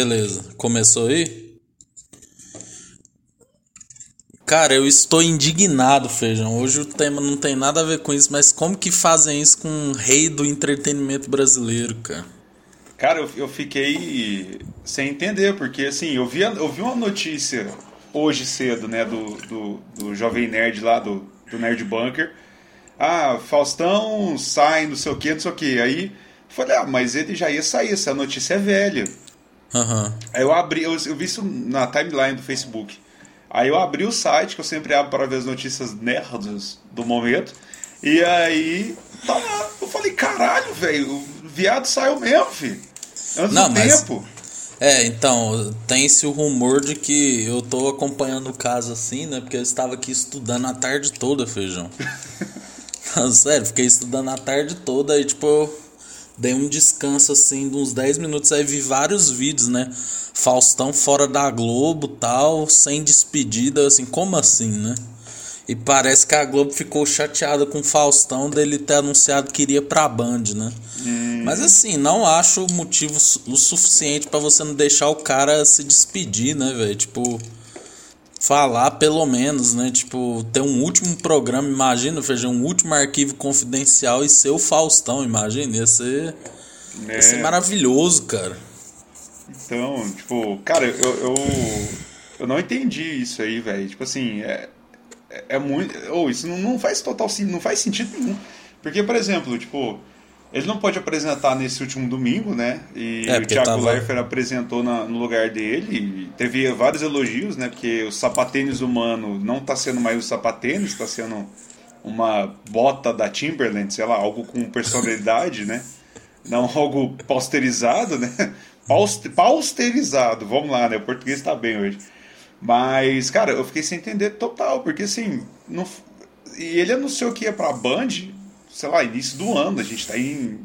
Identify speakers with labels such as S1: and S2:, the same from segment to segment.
S1: Beleza, começou aí? Cara, eu estou indignado, Feijão. Hoje o tema não tem nada a ver com isso, mas como que fazem isso com o rei do entretenimento brasileiro, cara?
S2: Cara, eu, eu fiquei sem entender, porque assim, eu vi, eu vi uma notícia hoje cedo, né, do, do, do Jovem Nerd lá, do, do Nerd Bunker. Ah, Faustão sai, não sei o que, não sei o que. Aí falei, ah, mas ele já ia sair, essa notícia é velha.
S1: Uhum.
S2: Aí eu abri, eu, eu vi isso na timeline do Facebook. Aí eu abri o site, que eu sempre abro para ver as notícias nerds do momento. E aí, tá lá. Eu falei, caralho, velho, o viado saiu mesmo, filho. Antes
S1: Não,
S2: do
S1: mas-
S2: tempo.
S1: É, então, tem-se o rumor de que eu tô acompanhando o caso assim, né? Porque eu estava aqui estudando a tarde toda, Feijão. Sério, fiquei estudando a tarde toda e, tipo, eu dei um descanso assim de uns 10 minutos. Aí vi vários vídeos, né? Faustão fora da Globo tal, sem despedida, assim, como assim, né? E parece que a Globo ficou chateada com o Faustão dele ter anunciado que iria pra Band, né? Mas assim, não acho motivo o suficiente pra você não deixar o cara se despedir, né, velho? Tipo, falar pelo menos, né? Tipo, ter um último programa, imagina, Feijão, um último arquivo confidencial e ser o Faustão, imagina, ia ser, ia ser
S2: É.
S1: maravilhoso, cara.
S2: Então, tipo, cara, eu, eu, eu não entendi isso aí, velho. Tipo assim, é, é, é muito. Ou isso não, não faz total sen- não faz sentido nenhum. Porque, por exemplo, tipo, ele não pode apresentar nesse último domingo, né? E
S1: É,
S2: o Thiago
S1: tava-
S2: Leifert apresentou na- no lugar dele. E teve vários elogios, né? Porque o sapatênis humano não tá sendo mais o sapatênis, tá sendo uma bota da Timberland, sei lá, algo com personalidade, né? Não algo pausterizado, né? Pauste- Pausterizado, vamos lá, né? O português tá bem hoje. Mas, cara, eu fiquei sem entender total, porque assim, não... e ele anunciou que ia pra Band, sei lá, início do ano, a gente tá em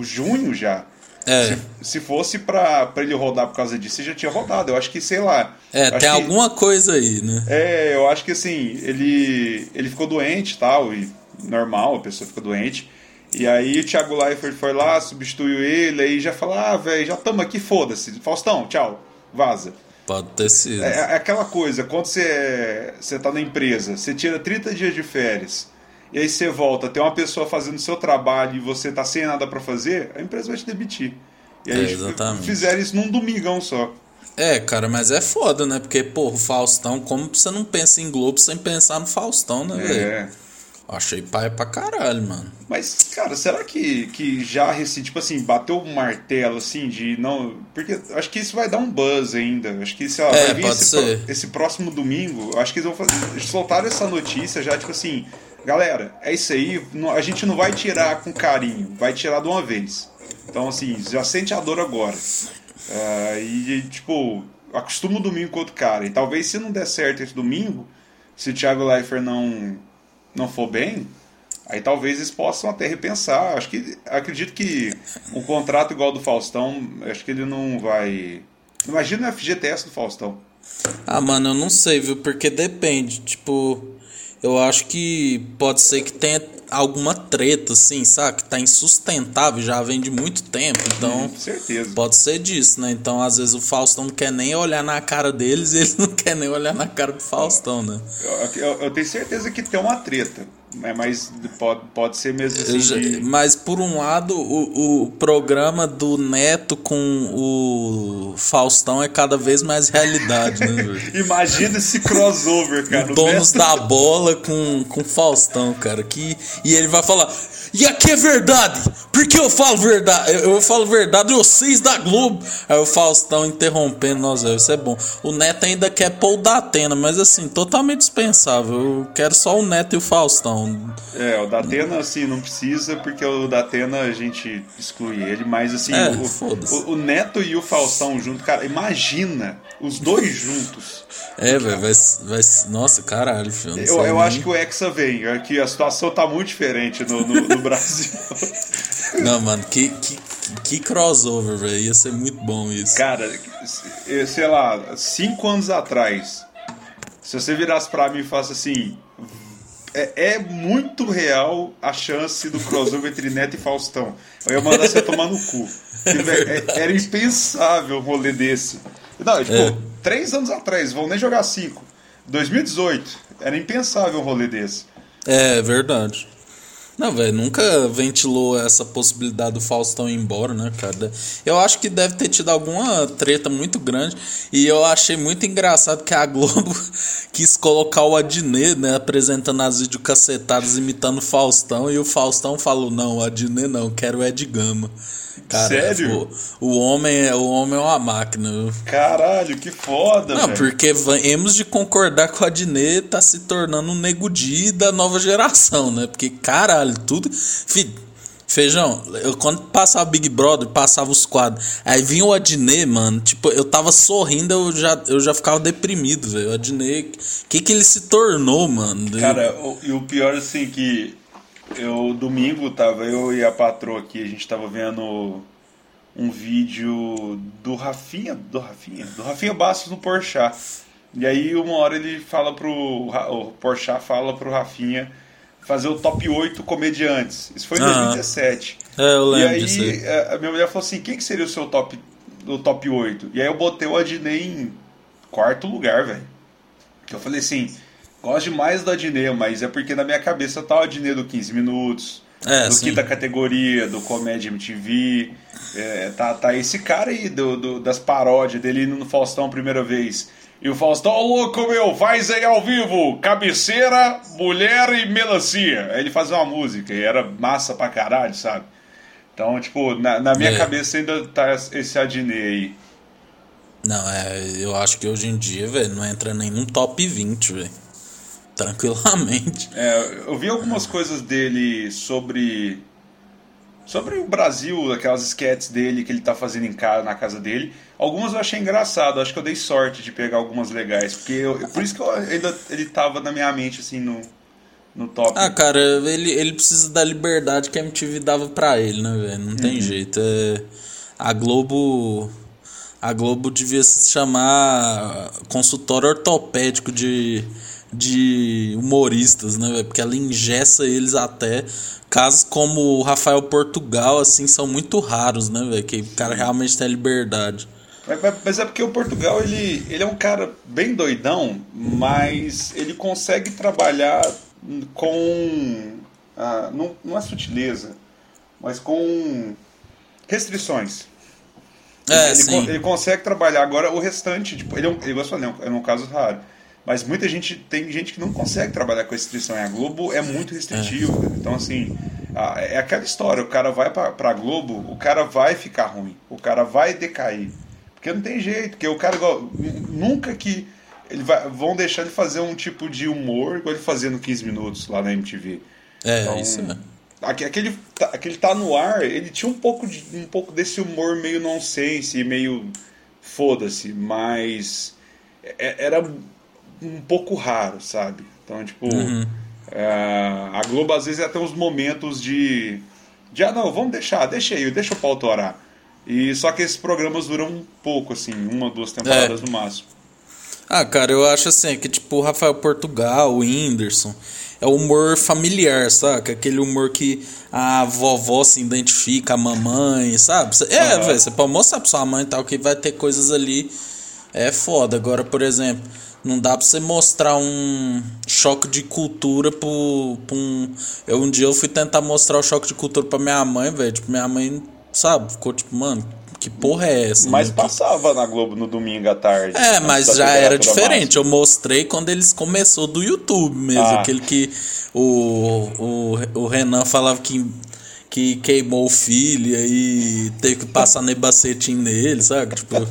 S2: junho já.
S1: É.
S2: Se, se fosse pra, pra ele rodar por causa disso, ele já tinha rodado. Eu acho que, sei lá.
S1: É, tem
S2: que-
S1: alguma coisa aí, né?
S2: é, eu acho que assim, ele, ele ficou doente e tal, e normal, a pessoa fica doente. E aí o Thiago Leifert foi lá, substituiu ele, aí já falou, ah, velho, já estamos aqui, foda-se. Faustão, tchau, vaza.
S1: Pode ter sido.
S2: É, é aquela coisa, quando você, você tá na empresa, você tira 30 dias de férias, e aí você volta, tem uma pessoa fazendo o seu trabalho e você tá sem nada pra fazer, a empresa vai te demitir. E aí
S1: É, exatamente.
S2: fizeram isso num domingão só.
S1: É, cara, mas é foda, né? Porque, porra, o Faustão, como você não pensa em Globo sem pensar no Faustão, né, velho?
S2: É.
S1: Achei pai pra caralho, mano.
S2: Mas, cara, será que, que já, rece- tipo assim, bateu o martelo, assim, de não... Porque acho que isso vai dar um buzz ainda. Acho que, sei lá,
S1: É,
S2: vai vir esse, pro- esse próximo domingo, acho que eles vão fazer... eles soltaram essa notícia já, tipo assim, galera, é isso aí, a gente não vai tirar com carinho, vai tirar de uma vez. Então, assim, já sente a dor agora. Ah, e, tipo, acostuma o domingo com outro cara. E talvez se não der certo esse domingo, se o Thiago Leifert não, não for bem, aí talvez eles possam até repensar. Acho que acredito que um contrato igual do Faustão, acho que ele não vai. Imagina o FGTS do Faustão.
S1: Ah, mano, eu não sei, viu? Porque depende. Tipo, eu acho que pode ser que tenha alguma treta, assim, sabe? Que tá insustentável, já vem de muito tempo. Então,
S2: Com certeza.
S1: pode ser disso, né? Então, às vezes o Faustão não quer nem olhar na cara deles e eles não querem nem olhar na cara do Faustão, né?
S2: Eu, eu- eu tenho certeza que tem uma treta. Mas pode, pode ser mesmo assim. De-
S1: Mas por um lado, o, o programa do Neto com o Faustão é cada vez mais realidade, né?
S2: Imagina esse crossover, cara. O
S1: Donos
S2: Neto-
S1: da bola com, com Faustão, cara. Que, e ele vai falar. E aqui é verdade! Porque eu falo verdade? Eu, eu falo verdade, vocês da Globo. Aí o Faustão interrompendo, velho, isso é bom. O Neto ainda quer pôr o da Atena, mas assim, totalmente dispensável. Eu quero só o Neto e o Faustão.
S2: É, o Datena, assim, não precisa, porque o Datena a gente exclui ele, mas assim,
S1: É,
S2: o, o, o Neto e o Faustão junto, cara, imagina os dois juntos.
S1: É, velho, vai, vai. Nossa, caralho, filho. não
S2: Eu, eu
S1: nem-
S2: acho que o Hexa vem, é que a situação tá muito diferente no, no, no Brasil.
S1: Não, mano, que, que, que crossover, velho. Ia ser muito bom isso.
S2: Cara, sei lá, cinco anos atrás, se você virasse pra mim e falasse assim, é, é, muito real a chance do crossover entre Neto e Faustão. Eu ia mandar você tomar no cu. É, era impensável um rolê desse. Não, tipo, é. três anos atrás, vão nem jogar cinco. 2018, era impensável um rolê desse.
S1: É, verdade. Não, velho, nunca ventilou essa possibilidade do Faustão ir embora, né, cara? Eu acho que deve ter tido alguma treta muito grande. E eu achei muito engraçado que a Globo quis colocar o Adnet, né, apresentando as videocacetadas imitando o Faustão. E o Faustão falou: não, o Adnet não, quero o Ed Gama. Cara,
S2: Sério?
S1: O, o, homem é, o homem é uma máquina.
S2: Caralho, que foda,
S1: Não, véio. porque vamos de concordar com a Adnet tá se tornando um negudi da nova geração, né? Porque, caralho, tudo. Filho, Feijão, eu quando passava Big Brother, passava os quadros. Aí vinha o Adnet, mano. Tipo, eu tava sorrindo, eu já, eu já ficava deprimido, velho. O Adnet, que que ele se tornou, mano?
S2: Cara, o, e o pior, assim, que eu, domingo, tava eu e a patroa aqui, a gente tava vendo um vídeo do Rafinha, do Rafinha, do Rafinha Bastos no Porchat. E aí uma hora ele fala pro, o Porchat fala pro Rafinha fazer o top 8 comediantes. Isso foi em 2017.
S1: É, eu lembro
S2: E aí
S1: disso.
S2: a minha mulher falou assim, quem que seria o seu top, o top 8? E aí eu botei o Adnei em quarto lugar, velho. Que eu falei assim, Gosto demais do Adnet, mas é porque na minha cabeça tá o Adnet do 15 Minutos,
S1: é,
S2: do
S1: sim.
S2: Quinta Categoria, do Comédia MTV. É, tá, tá esse cara aí do, do, das paródias dele indo no Faustão a primeira vez. E o Faustão, ô louco meu, faz aí ao vivo, cabeceira, mulher e melancia. Aí ele fazia uma música e era massa pra caralho, sabe? Então, tipo, na, na minha
S1: É.
S2: cabeça ainda tá esse Adnet aí.
S1: Não, é, eu acho que hoje em dia, velho, não entra nem num top 20, velho. Tranquilamente.
S2: É, eu vi algumas coisas dele sobre sobre o Brasil, aquelas sketches dele que ele tá fazendo em casa, na casa dele. Algumas eu achei engraçado, acho que eu dei sorte de pegar algumas legais, porque eu- por isso que eu ainda ele tava na minha mente assim no no top.
S1: Ah, cara, ele, ele precisa da liberdade que a MTV dava pra ele, né, velho? Não tem jeito. É, a Globo. A Globo devia se chamar consultório ortopédico de, de humoristas, né, velho? Porque ela engessa eles até. Casos como o Rafael Portugal, assim, são muito raros, né, velho? Que o cara realmente tem liberdade.
S2: Mas, mas- é porque o Portugal ele, ele é um cara bem doidão, mas ele consegue trabalhar com. ah, não, não é sutileza, mas com restrições.
S1: É,
S2: ele, ele consegue trabalhar agora o restante, tipo, ele é um, ele, é é um caso raro. Mas muita gente tem gente que não consegue trabalhar com restrição. E a Globo é muito restritiva. Então, assim, é aquela história: o cara vai pra, pra Globo, o cara vai ficar ruim, o cara vai decair. Porque não tem jeito, porque o cara igual- nunca que. Ele vai, vão deixar ele fazer um tipo de humor igual ele fazia no 15 minutos lá na MTV.
S1: É,
S2: Então,
S1: isso é.
S2: Aque- Aquele, tá- aquele tá no ar, ele tinha um pouco, de, um pouco desse humor meio nonsense, e meio foda-se, mas é- era um pouco raro, sabe? Então, tipo, é, a Globo às vezes é até uns momentos de, de. Ah, não, vamos deixar, deixa aí, deixa o pau torar. E só que esses programas duram um pouco, assim, uma, duas temporadas no máximo.
S1: Ah, cara, eu acho assim, que tipo o Rafael Portugal, o Whindersson, é o humor familiar, saca? Aquele humor que a vovó se identifica, a mamãe, sabe? É,
S2: Aham.
S1: velho, você pode mostrar pra sua mãe e tal, que vai ter coisas ali. É foda. Agora, por exemplo, não dá pra você mostrar um choque de cultura pro, pro um. Eu um dia eu fui tentar mostrar o choque de cultura pra minha mãe, velho. Tipo, minha mãe, sabe, ficou tipo, mano, que porra é essa?
S2: Mas
S1: né?
S2: passava na Globo no domingo à tarde.
S1: É, mas já era diferente. Eu mostrei quando eles começou do YouTube mesmo.
S2: Ah.
S1: Aquele que o, o, o Renan falava que, que queimou o filho e teve que passar nebacetinho nele, sabe? Tipo,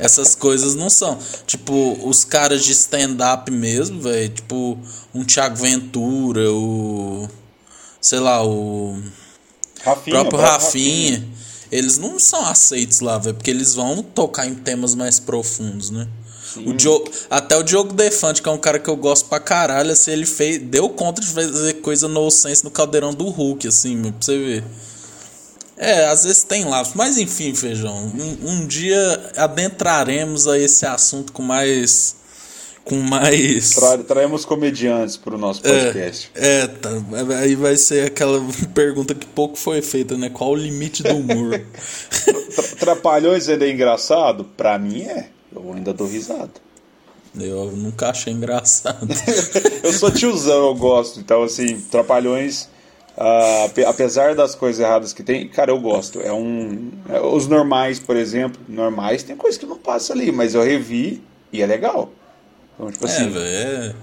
S1: essas coisas não são. Tipo, os caras de stand-up mesmo, velho. Tipo, um Thiago Ventura, o. Sei lá, o
S2: Rafinha,
S1: próprio
S2: o
S1: Rafinha, eles não são aceitos lá, velho, porque eles vão tocar em temas mais profundos, né? O Diogo, até o Diogo Defante, que é um cara que eu gosto pra caralho, assim, ele fez, deu conta de fazer coisa no sense no caldeirão do Hulk, assim, pra você ver. É, às vezes tem lapsos, mas enfim, feijão. Um, um dia adentraremos a esse assunto com mais com mais.
S2: Tra traemos comediantes para o nosso podcast.
S1: É, é tá, aí vai ser aquela pergunta que pouco foi feita, né? Qual o limite do humor?
S2: Trapalhões ainda é engraçado? Pra mim é. Eu ainda dou risada.
S1: Eu nunca achei engraçado.
S2: eu sou tiozão, eu gosto. Então, assim, Trapalhões, uh, apesar das coisas erradas que tem, cara, eu gosto. É um. É, os normais, por exemplo, normais tem coisa que não passa ali, mas eu revi e é legal.
S1: Então, tipo assim. É, véio,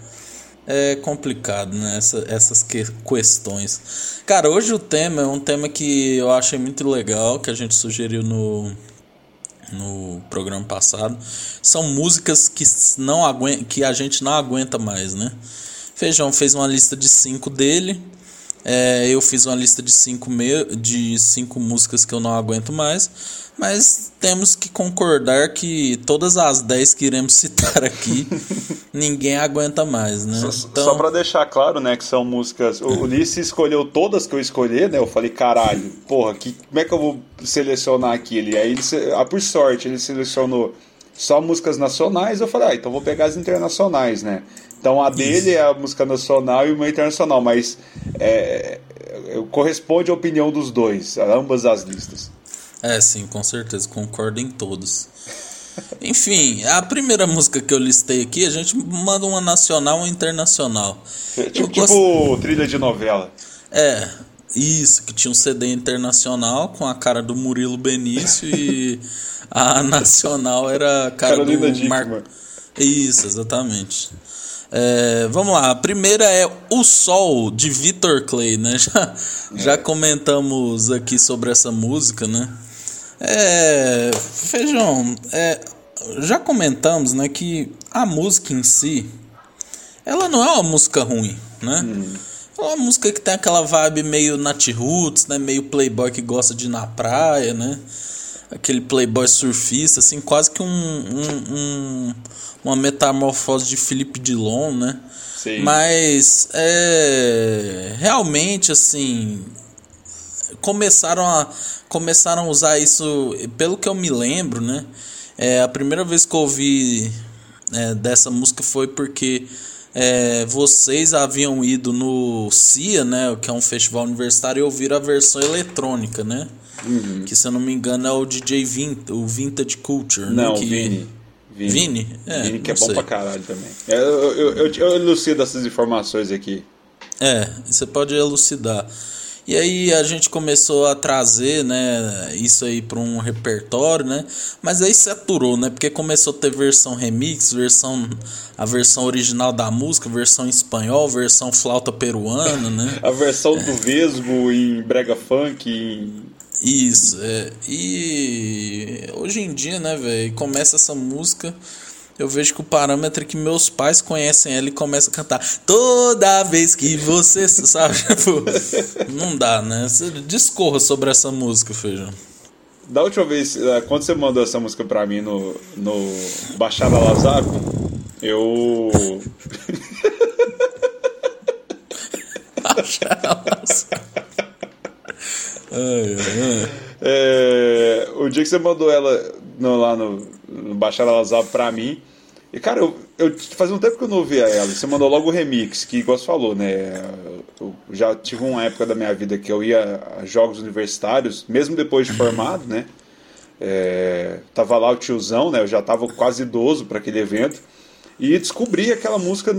S1: é, é complicado, né? Essa, essas que, questões. Cara, hoje o tema é um tema que eu achei muito legal, que a gente sugeriu no, no programa passado. São músicas que, não que a gente não aguenta mais, né? Feijão fez uma lista de cinco dele. É, eu fiz uma lista de cinco, me... de cinco músicas que eu não aguento mais. Mas temos que concordar que todas as 10 que iremos citar aqui, ninguém aguenta mais, né?
S2: Só, então... só pra deixar claro, né, que são músicas. O Ulisses escolheu todas que eu escolhi, né? Eu falei, caralho, porra, que, como é que eu vou selecionar aquilo? E aí, ele, ah, por sorte, ele selecionou só músicas nacionais. Eu falei, ah, então vou pegar as internacionais, né? Então a dele Isso. é a música nacional e uma internacional, mas é, corresponde à opinião dos dois, ambas as listas.
S1: É, sim, com certeza, concordo em todos. Enfim, a primeira música que eu listei aqui, a gente manda uma nacional ou internacional.
S2: É, tipo, tipo trilha de novela.
S1: É, isso, que tinha um CD internacional com a cara do Murilo Benício e a nacional era a cara Carolina do Marco. Isso, exatamente. É, vamos lá, a primeira é O Sol, de Vitor Clay, né? Já, é. já comentamos aqui sobre essa música, né? É, Feijão, é, já comentamos né, que a música em si, ela não é uma música ruim, né? Hum. É uma música que tem aquela vibe meio Nat Roots, né? Meio playboy que gosta de ir na praia, né? Aquele playboy surfista, assim, quase que um, um, um uma metamorfose de Felipe Dilon, né? Sim. Mas é, realmente assim começaram a começaram a usar isso, pelo que eu me lembro, né? É, a primeira vez que eu ouvi é, dessa música foi porque é, vocês haviam ido no CIA, né? Que é um festival universitário, e ouviram a versão eletrônica, né? Uhum. Que se eu não me engano é o DJ Vint, o Vintage Culture.
S2: Né? Não,
S1: né? que...
S2: Vini.
S1: Vini? Vini,
S2: é, Vini que é bom sei. pra caralho também. É, eu, eu, eu, eu elucido essas informações aqui.
S1: É, você pode elucidar. E aí a gente começou a trazer, né, isso aí para um repertório, né? Mas aí saturou, né? Porque começou a ter versão remix, versão a versão original da música, versão espanhol, versão flauta peruana, né?
S2: a versão do Vesgo em brega funk, em...
S1: Isso, é. E hoje em dia, né, velho, começa essa música eu vejo que o parâmetro é que meus pais conhecem ela e começam a cantar toda vez que você, sabe? Tipo, não dá, né? Discorra sobre essa música, Feijão.
S2: Da última vez, eh, quando você mandou essa música pra mim no, no Baixada Lazaro, eu. Baixada. Ai, ai. É, o dia que você mandou ela no, lá no, no Baixada Lazaro pra mim, e, cara, eu, eu fazia um tempo que eu não ouvia ela. Você mandou logo o remix, que, igual você falou, né? Eu já tive uma época da minha vida que eu ia a jogos universitários, mesmo depois de formado, né? É, tava lá o tiozão, né? Eu já tava quase idoso para aquele evento. E descobri aquela música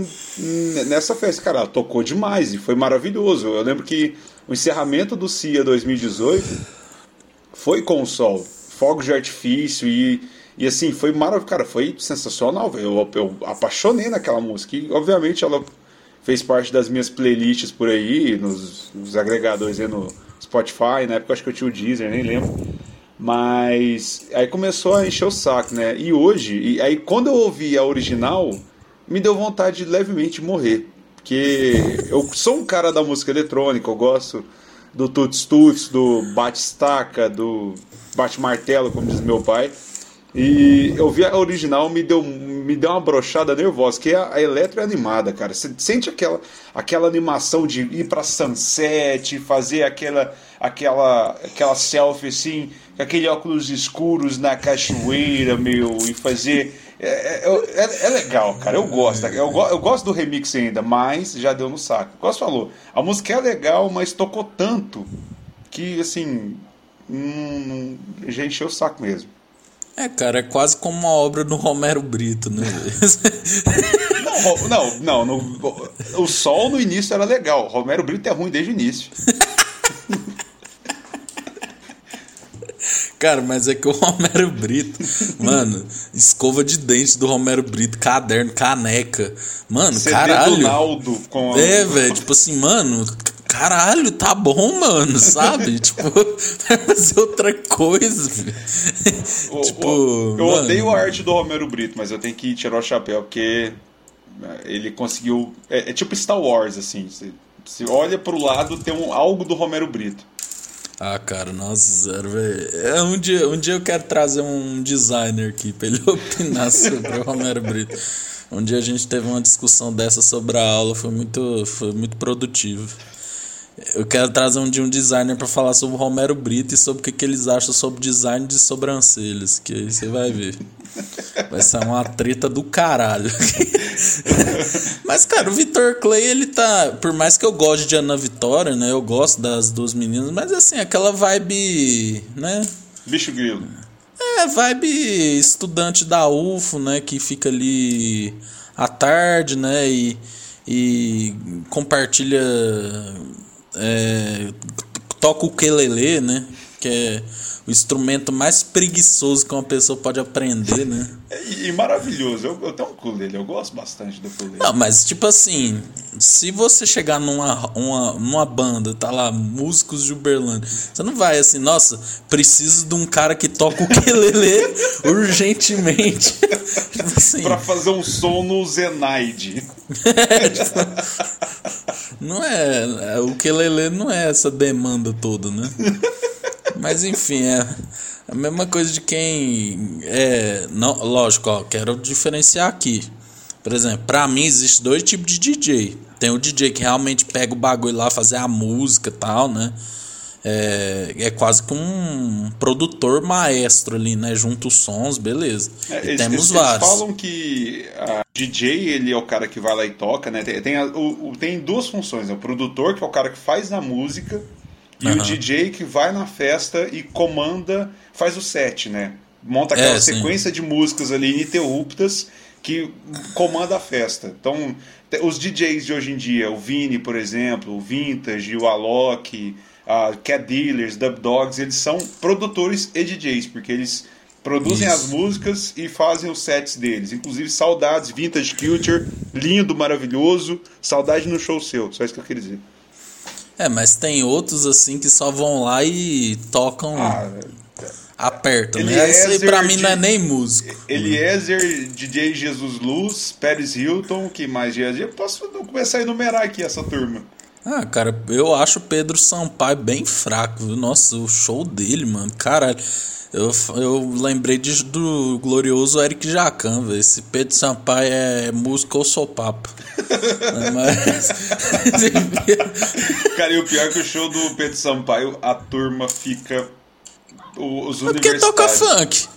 S2: nessa festa. Cara, ela tocou demais e foi maravilhoso. Eu lembro que o encerramento do CIA 2018 foi com o sol, fogos de artifício e e assim, foi maravilhoso, cara, foi sensacional, eu, eu apaixonei naquela música. E obviamente ela fez parte das minhas playlists por aí, nos, nos agregadores aí no Spotify, na época acho que eu tinha o Deezer, nem lembro. Mas aí começou a encher o saco, né? E hoje, e aí quando eu ouvi a original, me deu vontade de levemente morrer. Porque eu sou um cara da música eletrônica, eu gosto do tuts tuts, do bate-estaca, do bate-martelo, como diz meu pai. E eu vi a original, me deu, me deu uma brochada nervosa, que é a, a eletro é animada, cara. Você sente aquela, aquela animação de ir pra sunset, fazer aquela, aquela, aquela selfie assim, com aquele óculos escuros na cachoeira, meu, e fazer É, é, é, é, legal, cara. Eu gosto. Eu, eu gosto do remix ainda, mas já deu no saco. Gosto falou. A música é legal, mas tocou tanto que, assim, hum, já encheu o saco mesmo.
S1: É, cara, é quase como uma obra do Romero Brito, né?
S2: não, não, não no, o Sol no início era legal. Romero Brito é ruim desde o início.
S1: Cara, mas é que o Romero Brito, mano, escova de dente do Romero Brito, caderno, caneca. Mano, CD caralho. Do
S2: Naldo com
S1: É, velho, tipo assim, mano, caralho, tá bom, mano, sabe? tipo, vai fazer outra coisa, velho.
S2: tipo, o, eu mano, odeio a arte do Romero Brito, mas eu tenho que tirar o chapéu, porque é, ele conseguiu. É, é tipo Star Wars, assim. Você, você olha pro lado, tem um, algo do Romero Brito.
S1: Ah, cara, nossa, zero, velho. É, um, dia, um dia eu quero trazer um designer aqui pra ele opinar sobre o Romero Brito. Um dia a gente teve uma discussão dessa sobre a aula, foi muito, foi muito produtivo. Eu quero trazer um dia um designer para falar sobre o Romero Brito e sobre o que, que eles acham sobre design de sobrancelhas, que aí você vai ver. Vai ser uma treta do caralho. Mas, cara, o Vitor Clay, ele tá. Por mais que eu goste de Ana Vitória, né? Eu gosto das duas meninas, mas assim, aquela vibe, né?
S2: Bicho grilo.
S1: É, vibe estudante da UFO, né? Que fica ali à tarde, né? E, e compartilha. É, toca o quelele, né? Que é o instrumento mais preguiçoso que uma pessoa pode aprender, né?
S2: e, e, maravilhoso. Eu, eu tenho um ukulele, eu gosto bastante do ukulele.
S1: Não, mas tipo assim, se você chegar numa, uma, numa banda, tá lá, músicos de Uberlândia, você não vai assim, nossa, preciso de um cara que toca o ukulele urgentemente.
S2: tipo assim. Pra fazer um som no Zenaide.
S1: é, não é, o ukulele não é essa demanda toda, né? Mas enfim, é a mesma coisa de quem é, não, lógico, ó, quero diferenciar aqui. Por exemplo, para mim existe dois tipos de DJ. Tem o DJ que realmente pega o bagulho lá, fazer a música e tal, né? É, é quase que um produtor maestro ali, né? Junto os sons, beleza. É, eles, temos eles, vários.
S2: Eles falam que a DJ ele é o cara que vai lá e toca, né? Tem, tem, a, o, tem duas funções, né? O produtor, que é o cara que faz a música, e uhum. o DJ que vai na festa e comanda, faz o set, né? Monta aquela é, sequência de músicas ali ininterruptas que comanda a festa. Então, os DJs de hoje em dia, o Vini, por exemplo, o Vintage, o Alok, a Cat Dealers, Dub Dogs, eles são produtores e DJs, porque eles produzem Isso. as músicas e fazem os sets deles. Inclusive, saudades, Vintage Culture, lindo, maravilhoso, saudade no show seu, só isso que eu queria dizer.
S1: É, mas tem outros assim que só vão lá e tocam. Ah, apertam, né? Isso aí pra mim não é nem músico.
S2: Eliezer, DJ Jesus Luz, Pérez Hilton, que mais dia? Posso começar a enumerar aqui essa turma.
S1: Ah, cara, eu acho o Pedro Sampaio bem fraco, viu? Nossa, o show dele, mano, caralho. Eu, eu lembrei de, do glorioso Eric Jacan, velho. Esse Pedro Sampaio é músico ou sou papo. Mas.
S2: Cara, e o pior é que o show do Pedro Sampaio, a turma fica. Os
S1: é porque toca funk.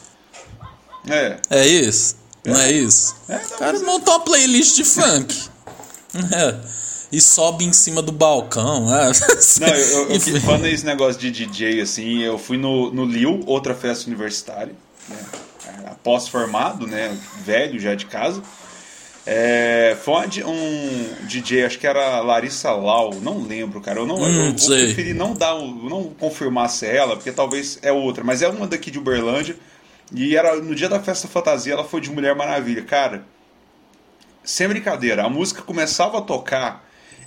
S2: É.
S1: É isso? É. Não é isso? É, não, o cara montou uma playlist de funk. É e sobe em cima do balcão. Né?
S2: Não, eu, eu, eu falando esse negócio de DJ, assim, eu fui no, no Lil, outra festa universitária, né? Pós-formado, né? Velho já de casa. É, foi um DJ, acho que era Larissa Lau, não lembro, cara. Eu não hum, eu vou preferi não dar, não confirmar se é ela, porque talvez é outra, mas é uma daqui de Uberlândia. E era no dia da festa fantasia, ela foi de Mulher Maravilha, cara. Sem brincadeira, a música começava a tocar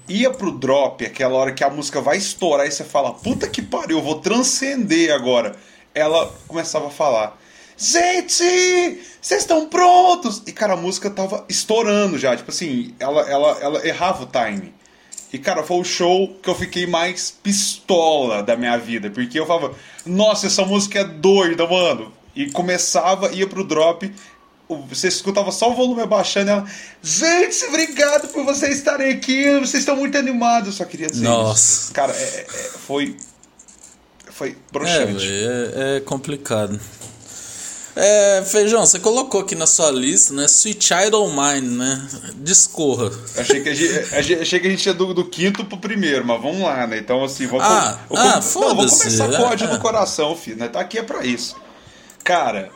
S2: ia pro drop, aquela hora que a música vai estourar e você fala, puta que pariu, eu vou transcender agora. Ela começava a falar, gente, vocês estão prontos? E cara, a música tava estourando já, tipo assim, ela, ela, ela errava o time. E cara, foi o show que eu fiquei mais pistola da minha vida, porque eu falava, nossa, essa música é doida, mano. E começava, ia pro drop, você escutava só o volume abaixando ela. Gente, obrigado por vocês estarem aqui. Vocês estão muito animados. Eu só queria dizer
S1: Nossa.
S2: Isso. Cara, é, é, foi. Foi broxante.
S1: É, é, é complicado. É, Feijão, você colocou aqui na sua lista, né? Sweet Child of Mine, né? Discorra.
S2: Achei que a gente, achei que a gente ia do, do quinto pro primeiro, mas vamos lá, né? Então, assim, vamos,
S1: ah, ah,
S2: não, vou começar com ódio no coração, filho. Né? Tá aqui é pra isso. Cara,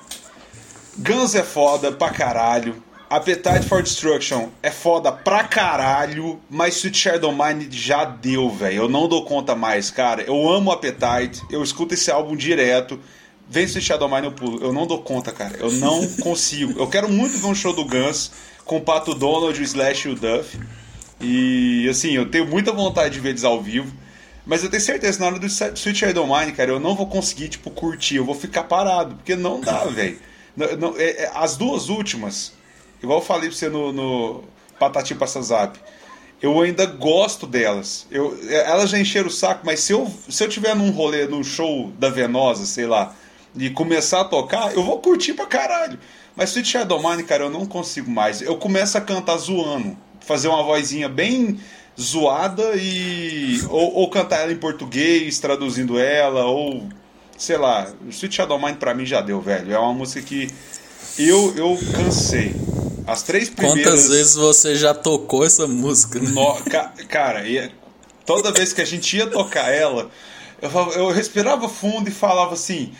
S2: Guns é foda pra caralho. Appetite for Destruction é foda pra caralho, mas Sweet Shadow Mind já deu, velho. Eu não dou conta mais, cara. Eu amo Appetite, eu escuto esse álbum direto. Vem Sweet Shadow Mind eu pulo. Eu não dou conta, cara. Eu não consigo. Eu quero muito ver um show do Guns com o Pato Donald, o Slash e o Duff. E assim, eu tenho muita vontade de ver eles ao vivo. Mas eu tenho certeza, na hora do Sweet Shadow Mind, cara, eu não vou conseguir, tipo, curtir. Eu vou ficar parado, porque não dá, velho. É, é, as duas últimas, igual eu falei pra você no, no Patati Passa Zap, eu ainda gosto delas. Eu, é, elas já encheram o saco, mas se eu, se eu tiver num rolê, num show da Venosa, sei lá, e começar a tocar, eu vou curtir pra caralho. Mas Sweet Shadow Mine, cara, eu não consigo mais. Eu começo a cantar zoando, fazer uma vozinha bem zoada e. Ou, ou cantar ela em português, traduzindo ela, ou. Sei lá, Sweet Shadow Mine pra mim já deu, velho. É uma música que eu, eu cansei. As três primeiras.
S1: Quantas vezes você já tocou essa música? Né?
S2: No... Cara, toda vez que a gente ia tocar ela, eu, eu respirava fundo e falava assim: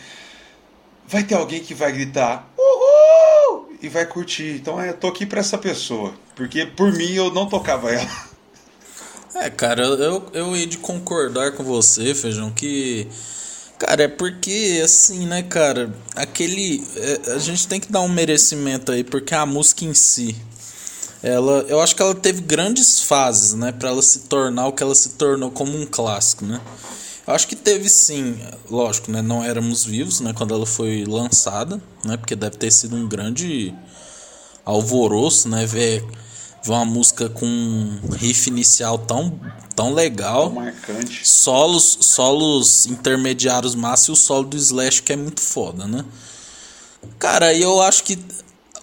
S2: vai ter alguém que vai gritar uhul e vai curtir. Então é, eu tô aqui pra essa pessoa. Porque por mim eu não tocava ela.
S1: É, cara, eu, eu ia de concordar com você, Feijão, que. Cara, é porque, assim, né, cara, aquele. É, a gente tem que dar um merecimento aí, porque a música em si. Ela, eu acho que ela teve grandes fases, né, para ela se tornar o que ela se tornou como um clássico, né? Eu acho que teve sim, lógico, né? Não éramos vivos, né? Quando ela foi lançada, né? Porque deve ter sido um grande alvoroço, né? Ver, ver uma música com um riff inicial tão, tão legal.
S2: Tão marcante.
S1: Solos, solos intermediários massa e o solo do Slash que é muito foda, né? Cara, eu acho que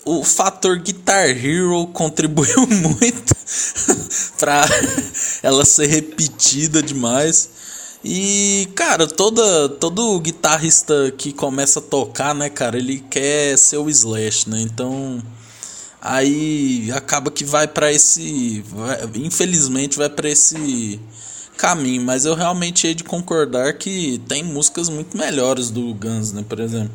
S1: o fator Guitar Hero contribuiu muito para ela ser repetida demais. E, cara, toda, todo guitarrista que começa a tocar, né, cara, ele quer ser o Slash, né? Então, aí acaba que vai para esse, vai, infelizmente vai para esse caminho, mas eu realmente hei de concordar que tem músicas muito melhores do Guns, né, por exemplo.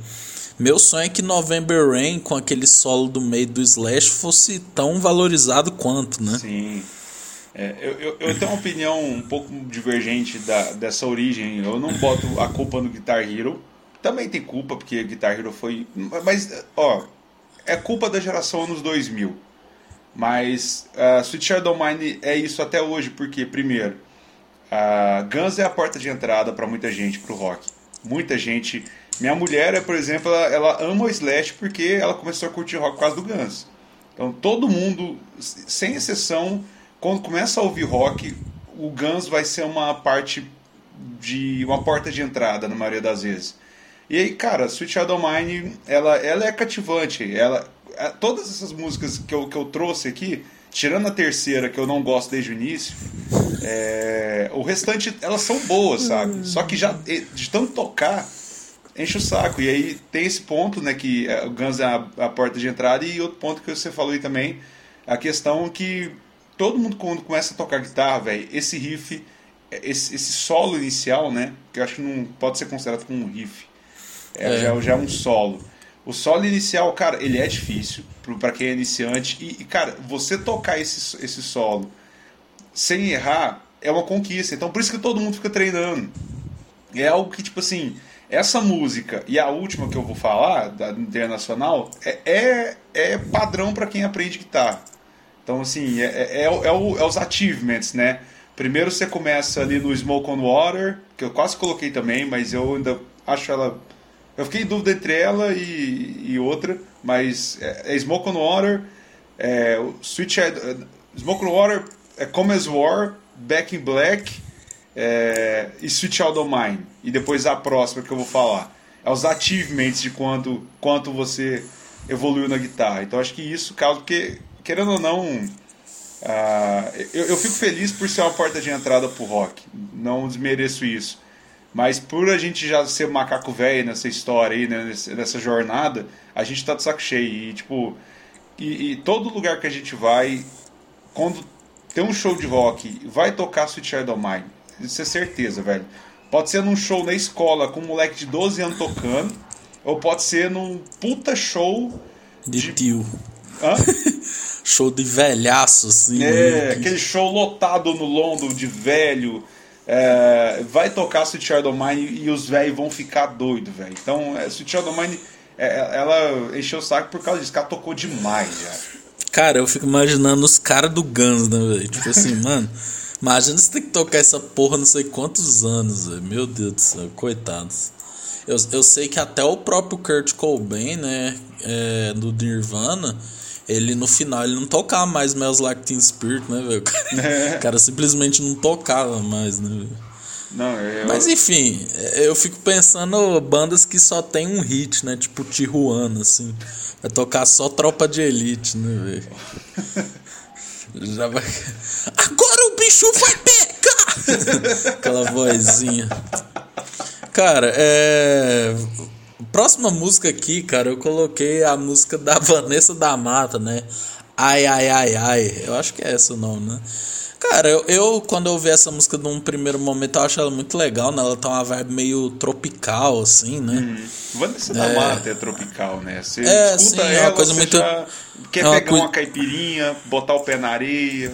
S1: Meu sonho é que November Rain, com aquele solo do meio do Slash, fosse tão valorizado quanto, né?
S2: Sim. É, eu, eu, eu, tenho uma opinião um pouco divergente da, dessa origem. Eu não boto a culpa no Guitar Hero. Também tem culpa, porque Guitar Hero foi. Mas, ó, é culpa da geração anos 2000. Mas uh, Sweet Shadow é isso até hoje, porque, primeiro, uh, Guns é a porta de entrada para muita gente pro rock. Muita gente. Minha mulher, por exemplo, ela, ela ama o Slash porque ela começou a curtir rock por causa do Guns. Então todo mundo, sem exceção quando começa a ouvir rock, o Guns vai ser uma parte de uma porta de entrada na maioria das vezes. E aí, cara, Sweet Shadow Mine, ela, ela é cativante. Ela, é, todas essas músicas que eu, que eu trouxe aqui, tirando a terceira que eu não gosto desde o início, é, o restante elas são boas, sabe? Só que já de tanto tocar enche o saco. E aí tem esse ponto, né, que é, o Guns é a, a porta de entrada e outro ponto que você falou aí também, a questão que todo mundo quando começa a tocar guitarra, velho, esse riff, esse, esse, solo inicial, né? Que eu acho que não pode ser considerado como um riff. É, é. Já, já é um solo. O solo inicial, cara, ele é difícil para quem é iniciante. E, e, cara, você tocar esse, esse solo sem errar é uma conquista. Então, por isso que todo mundo fica treinando. É algo que, tipo assim, essa música e a última que eu vou falar, da internacional, é, é, é padrão para quem aprende guitarra. Então, assim, é, é, é, é, o, é, os achievements, né? Primeiro você começa ali no Smoke on Water, que eu quase coloquei também, mas eu ainda acho ela. Eu fiquei em dúvida entre ela e, e outra, mas é, é Smoke on Water, é, Switch, é, Smoke on Water, é Come as War, Back in Black é, e Switch Out of Mine. E depois a próxima que eu vou falar. É os achievements de quanto, quanto você evoluiu na guitarra. Então acho que isso causa. Porque querendo ou não, uh, eu, eu, fico feliz por ser uma porta de entrada pro rock. Não desmereço isso. Mas por a gente já ser macaco velho nessa história aí, né, nessa jornada, a gente tá de saco cheio. E, tipo, e, e, todo lugar que a gente vai, quando tem um show de rock, vai tocar Sweet Child of Mine. Isso é certeza, velho. Pode ser num show na escola com um moleque de 12 anos tocando, ou pode ser num puta show
S1: de, de... tio.
S2: Hã?
S1: show de velhaço, assim.
S2: É, aquele show lotado no London de velho é, vai tocar Sweet Child of Mine e os velhos vão ficar doidos, velho. Então, é, Sweet Child of Mine, é, ela encheu o saco por causa disso. Cara tocou demais já.
S1: Cara, eu fico imaginando os caras do Guns, né, velho? Tipo assim, mano. Imagina você tem que tocar essa porra não sei quantos anos, velho. Meu Deus do céu, coitados. Eu, eu sei que até o próprio Kurt Cobain, né, é, do Nirvana, ele no final ele não tocava mais Smells Like Teen Spirit, né, velho? É. O cara simplesmente não tocava mais, né, velho?
S2: Não, eu...
S1: Mas enfim, eu fico pensando bandas que só tem um hit, né? Tipo Tijuana, assim. Vai tocar só tropa de elite, né, velho? Já vai. Agora o bicho vai pegar! Aquela vozinha. Cara, é. Próxima música aqui, cara, eu coloquei a música da Vanessa da Mata, né? Ai, ai, ai, ai. Eu acho que é esse o nome, né? Cara, eu, eu quando eu ouvi essa música num primeiro momento, eu acho ela muito legal, né? Ela tá uma vibe meio tropical, assim, né? Hum.
S2: Vanessa da é... Mata é tropical, né? Você é, escuta sim, ela, é uma coisa muito... quer é pegar uma caipirinha, botar o pé na areia.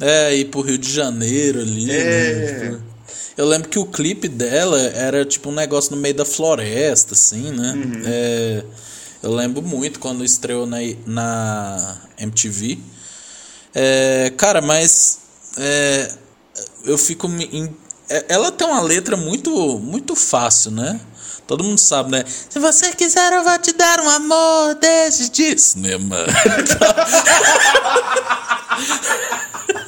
S1: É, ir pro Rio de Janeiro ali, é... né? Eu lembro que o clipe dela era tipo um negócio no meio da floresta, assim, né? Uhum. É, eu lembro muito quando estreou na, na MTV. É, cara, mas é, eu fico. Em, é, ela tem uma letra muito, muito fácil, né? Todo mundo sabe, né? Se você quiser, eu vou te dar um amor desde de cinema.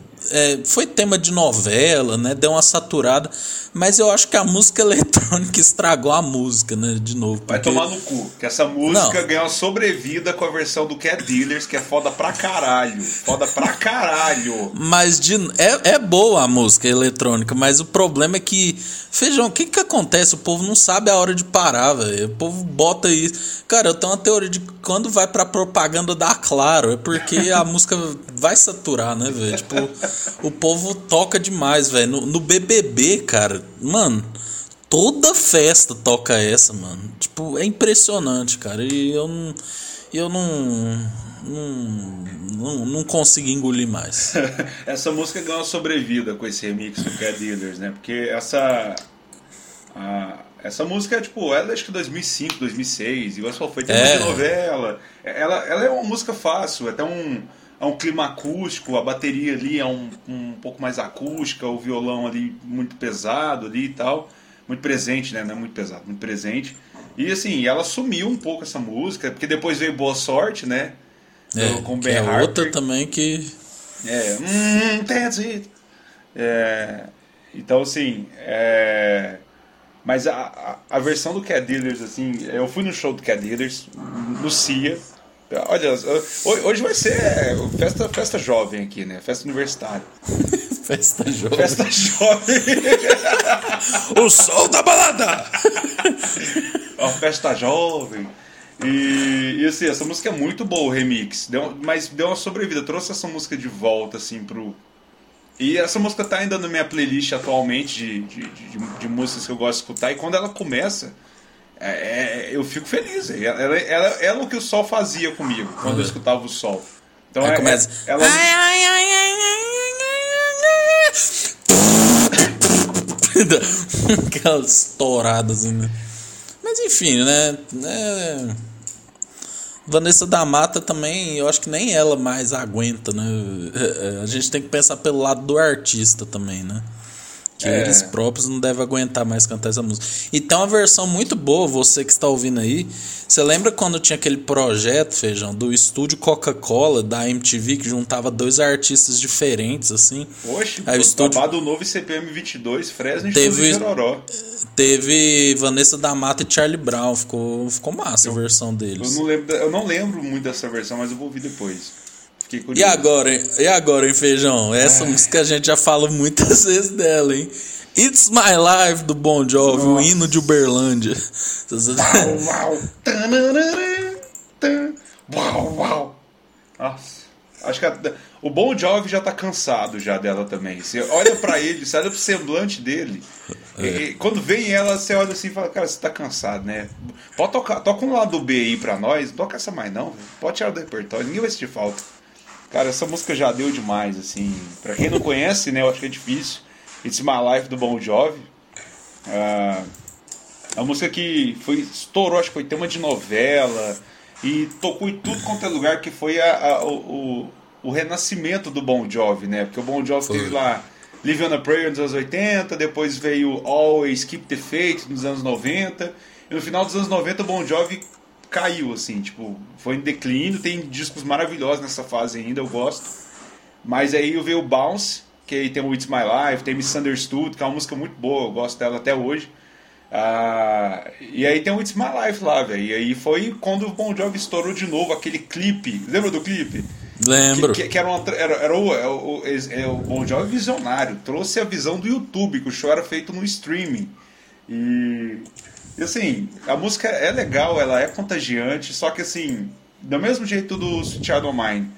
S1: é, foi tema de novela, né? Deu uma saturada. Mas eu acho que a música eletrônica estragou a música, né? De novo.
S2: Porque... Vai tomar no cu. Que essa música Não. ganhou sobrevida com a versão do Cat Dealers, que é foda pra caralho. Foda pra caralho.
S1: Mas de... é, é boa a música eletrônica, mas o problema é que. Feijão, o que que acontece? O povo não sabe a hora de parar, velho. O povo bota isso. Cara, eu tenho uma teoria de que quando vai pra propaganda da Claro, é porque a música vai saturar, né, velho? Tipo, o povo toca demais, velho. No, no BBB, cara mano, toda festa toca essa, mano. Tipo, é impressionante, cara. E eu não. Eu não. Não, não, não consigo engolir mais.
S2: essa música ganhou sobrevida com esse remix do Cat Dealers, né? Porque essa. A, essa música é tipo, ela é acho que 2005, 2006, igual só foi tema é. de novela. Ela, ela é uma música fácil, é até um é um clima acústico, a bateria ali é um, um pouco mais acústica, o violão ali muito pesado ali e tal. Muito presente, né? Não é muito pesado, muito presente. E assim, ela sumiu um pouco essa música, porque depois veio Boa Sorte, né?
S1: É, com Ben é Harper. outra também que.
S2: É, hum, that's it. É, então, assim, é, mas a, a, a, versão do Cat Dealers, assim, eu fui no show do Cat Dealers, no CIA, Olha, hoje vai ser festa, festa jovem aqui, né? Festa universitária.
S1: festa jovem.
S2: Festa jovem.
S1: o sol da balada!
S2: Uma festa jovem. E, e, assim, essa música é muito boa, o remix. Deu, mas deu uma sobrevida. Trouxe essa música de volta, assim, pro. E essa música tá ainda na minha playlist atualmente de, de, de, de músicas que eu gosto de escutar. E quando ela começa é, é, eu fico feliz. Ela, ela, ela, é o que o sol fazia comigo quando eu escutava o sol. Então
S1: é, começa.
S2: É, ela...
S1: Aquelas estouradas assim, né? Mas enfim, né? É... Vanessa da Mata também, eu acho que nem ela mais aguenta, né? A gente tem que pensar pelo lado do artista também, né? Que
S2: É.
S1: eles próprios não devem aguentar mais cantar essa música. E tem uma versão muito boa, você que está ouvindo aí. Você lembra quando tinha aquele projeto, Feijão, do estúdio Coca-Cola, da MTV, que juntava dois artistas diferentes, assim?
S2: Oxe,
S1: Aí o estúdio-
S2: babado novo CPM 22, Fresno e
S1: Teve-.
S2: Chororó.
S1: Teve Vanessa da Mata e Charlie Brown. Ficou, ficou massa a versão
S2: Eu
S1: deles.
S2: não, lembro, eu não lembro muito dessa versão, mas eu vou ouvir depois.
S1: E agora, hein? E agora, hein, Feijão? Essa música a gente já fala muitas vezes dela, hein? It's My Life, do Bon Jovi, o hino de Uberlândia.
S2: Uau, uau. Uau. Nossa. Acho que a- o Bon Jovi já tá cansado já dela também. Você olha pra ele, você olha pro semblante dele.
S1: É.
S2: e- quando vem ela, você olha assim e fala, cara, você tá cansado, né? Pode tocar, toca um lado B aí pra nós, não toca essa mais não, pode tirar do repertório, ninguém vai sentir falta. Cara, essa música já deu demais, assim. Pra quem não conhece, né, eu acho que é difícil. It's My Life do Bon Jovi. Ah, a música que foi, estourou, acho que foi tema de novela. E tocou em tudo quanto é lugar, que foi a, a- o, o, o renascimento do Bon Jovi, né? Porque o Bon Jovi
S1: Foi.
S2: teve lá Live on a Prayer nos anos 80, depois veio Always Keep the Faith nos anos 90. E no final dos anos 90 o Bon Jovi caiu, assim, tipo, foi em declínio. Tem discos maravilhosos nessa fase ainda, eu gosto. Mas aí veio o Bounce, que aí tem o It's My Life, tem Misunderstood, que é uma música muito boa, eu gosto dela até hoje. Ah, e aí tem o It's My Life lá, velho. E aí foi quando o Bon Jovi estourou de novo aquele clipe. Lembra do clipe?
S1: Lembro.
S2: Que, que- que era, uma era, era o, é o, é o Bon Jovi visionário. Trouxe a visão do YouTube, que o show era feito no streaming. E, e, assim, a música é legal, ela é contagiante, só que assim, do mesmo jeito do Sweet Child O' Mine,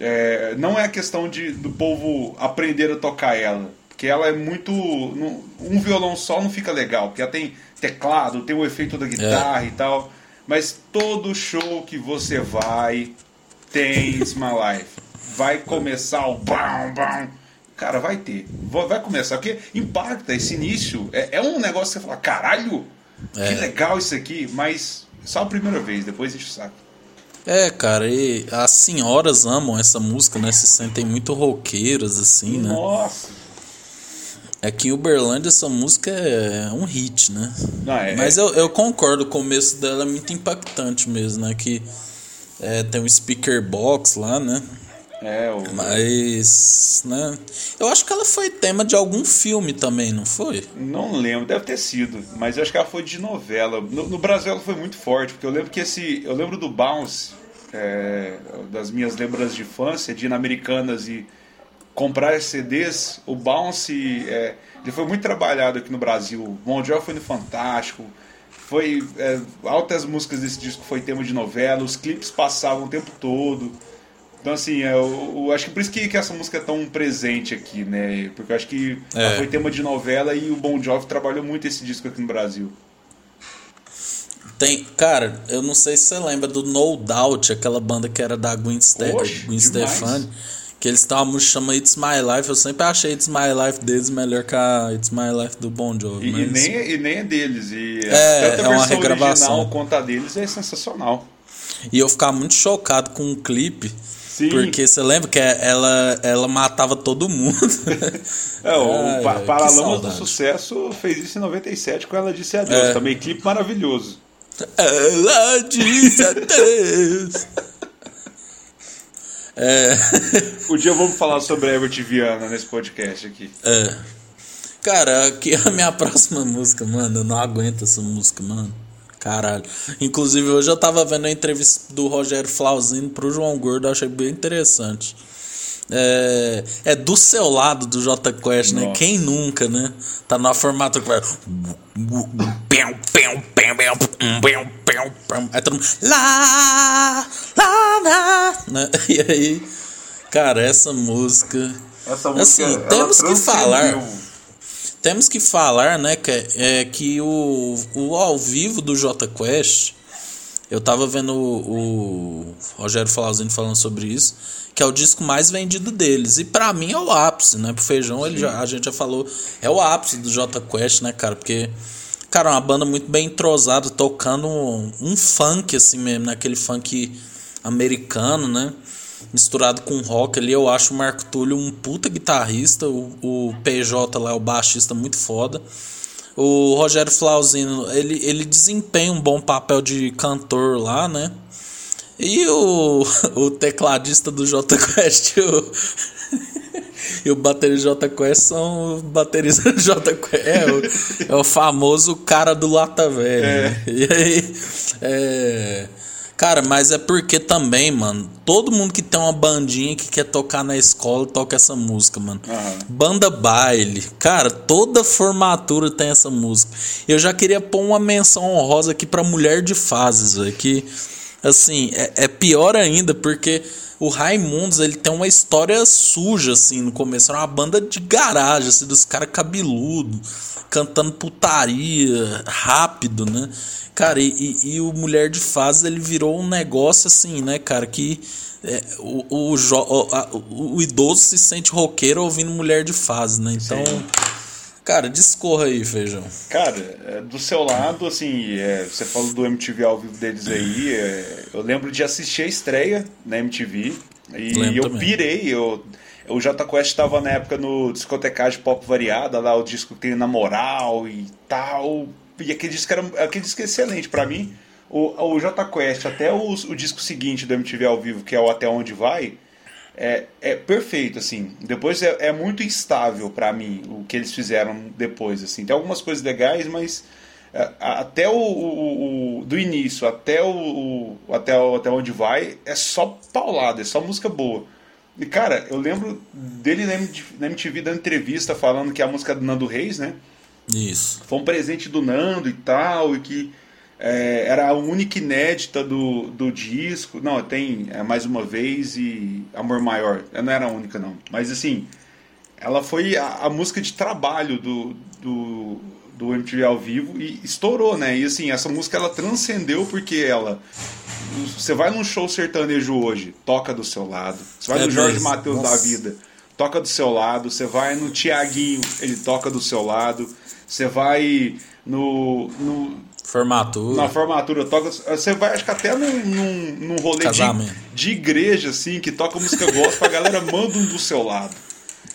S2: é, não é a questão de, do povo aprender a tocar ela. Porque ela é muito. Um violão só não fica legal, porque ela tem teclado, tem o efeito da guitarra e tal. Mas todo show que você vai tem It's My Life. Vai começar o bam, bam. Cara, vai ter. Va- Vai começar. Porque impacta esse início. É, é um negócio que você fala, caralho, que
S1: É.
S2: legal isso aqui. Mas só a primeira vez, depois enche o saco.
S1: É, cara, e as senhoras amam essa música, né? Se sentem muito roqueiras, assim, né?
S2: Nossa.
S1: É que em Uberlândia essa música é um hit, né?
S2: Não, é-
S1: Mas eu, eu concordo, o começo dela é muito impactante mesmo, né? Que é, tem um speaker box lá, né?
S2: É, o,
S1: Mas, né? Eu acho que ela foi tema de algum filme também, não foi?
S2: Não lembro, deve ter sido, mas eu acho que ela foi de novela. No, no Brasil ela foi muito forte, porque eu lembro que esse. Eu lembro do Bounce, é, das minhas lembranças de infância, de ir na Americanas e comprar CDs. O Bounce é, ele foi muito trabalhado aqui no Brasil. O Jovi foi no Fantástico. Foi é, altas músicas desse disco foi tema de novela, os clipes passavam o tempo todo. Então, assim, eu, eu acho que por isso que, que essa música é tão presente aqui, né? Porque eu acho que
S1: É.
S2: foi tema de novela e o Bon Jovi trabalhou muito esse disco aqui no Brasil.
S1: Tem, cara, eu não sei se você lembra do No Doubt, aquela banda que era da Gwen, Ste
S2: Oxe,
S1: Gwen. Stefani, que eles estavam chamando It's My Life. Eu sempre achei It's My Life deles melhor que a It's My Life do Bon Jovi.
S2: E, e
S1: mas-
S2: nem, e nem é deles. E
S1: É,
S2: tanto
S1: é
S2: a
S1: uma regravação.
S2: original quanto a deles é sensacional.
S1: E eu ficava muito chocado com o clipe.
S2: Sim.
S1: Porque você lembra que ela, ela matava todo mundo.
S2: É, o
S1: Ai,
S2: Pa- Paralamas do. Sucesso fez isso em 97 com ela disse adeus.
S1: É.
S2: Também clipe maravilhoso.
S1: ela disse adeus. É.
S2: Um dia vamos falar sobre a Everett Viana nesse podcast aqui.
S1: É. Cara, aqui é a minha próxima música, mano. Eu não aguento essa música, mano. Caralho. Inclusive, hoje eu tava vendo a entrevista do Rogério Flauzino pro João Gordo, eu achei bem interessante. É, é do seu lado do J Quest, né?
S2: Nossa.
S1: Quem nunca, né? Tá numa formatura que vai. Aí todo mundo. Lá, lá, lá, né? E aí, cara, essa música.
S2: Essa
S1: Assim,
S2: ela
S1: temos que falar. Temos que falar, né, que, é, que o, o ao vivo do J Quest, eu tava vendo o, o Rogério Flauzino falando sobre isso, que é o disco mais vendido deles. E pra mim é o ápice, né? Pro Feijão, ele já, a gente já falou, é o ápice do J Quest, né, cara? Porque, cara, é uma banda muito bem entrosada, tocando um, um funk, assim mesmo, né? Aquele funk americano, né? Misturado com rock ali. Eu acho o Marco Túlio um puta guitarrista. O, o PJ lá, o baixista, muito foda. O Rogério Flauzino, ele, ele desempenha um bom papel de cantor lá, né? E o, o tecladista do J Quest, o, e o baterista J Quest são o baterista J Quest, é o, é o famoso cara do Lata Velho. É. Né? E aí, é, Cara, mas é porque também, mano, todo mundo que tem uma bandinha que quer tocar na escola toca essa música, mano. Uhum. Banda baile. Cara, toda formatura tem essa música. Eu já queria pôr uma menção honrosa aqui pra Mulher de Fases, velho. Que, assim, é, é pior ainda porque o Raimundos, ele tem uma história suja, assim, no começo. Era uma banda de garagem, assim, dos caras cabeludo, cantando putaria, rápido, né? Cara, e, e, e, o Mulher de Fases, ele virou um negócio, assim, né, cara, que é, o, o, o, o, idoso se sente roqueiro ouvindo Mulher de Fases, né? Então... Sim. Cara, discorra aí, Feijão.
S2: Cara, é, do seu lado, assim, é, você falou do MTV ao vivo deles aí, é, eu lembro de assistir a estreia na MTV e lembro eu também. pirei, eu... O J Quest estava na época no discotecagem pop variada, lá o disco que tem na moral e tal. E aquele disco era aquele disco é excelente para mim. O, o J Quest até o, o disco seguinte do MTV ao vivo, que é o Até Onde Vai, é, é perfeito, assim. Depois é, é muito instável para mim o que eles fizeram depois, assim. Tem algumas coisas legais, mas é, até o, o, o, do início até o, até até onde vai é só paulada, é só música boa. E cara, eu lembro dele na MTV, dando entrevista falando que a música do Nando Reis, né?
S1: Isso.
S2: Foi um presente do Nando e tal, e que é, era a única inédita do, do disco. Não, tem é, Mais Uma Vez e Amor Maior. Não era a única, não. Mas assim, ela foi a, a música de trabalho do, do, do MTV ao vivo e estourou, né? E assim, essa música ela transcendeu porque ela. Você vai num show sertanejo hoje, toca do seu lado. Você vai é no Jorge Matheus da vida, toca do seu lado. Você vai no Tiaguinho, ele toca do seu lado. Você vai no, no
S1: Formatura.
S2: Na formatura toca. Você vai, acho que até num, num, num rolê de, de, igreja, assim, que toca música gospel, a galera manda um do seu lado.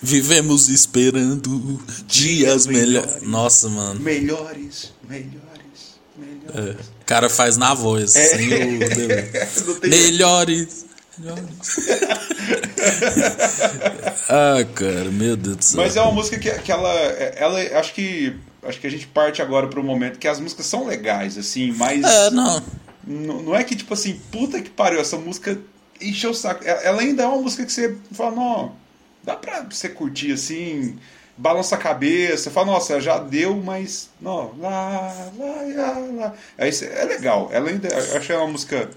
S1: Vivemos esperando dias melhores. Nossa, mano.
S2: Melhores, melhores, melhores. É.
S1: O cara faz na voz, é. sem o Melhores. Melhores. ah, cara, meu Deus do céu.
S2: Mas é uma música que, que ela, ela. Acho que acho que a gente parte agora para o momento que as músicas são legais, assim, mas.
S1: É, não.
S2: Não é que, tipo assim, puta que pariu, essa música encheu o saco. Ela ainda é uma música que você fala, não, dá pra você curtir assim, balança a cabeça, fala, nossa, já deu, mas. Não, lá, lá, lá, lá. É, é legal. Ela ainda. Eu achei uma música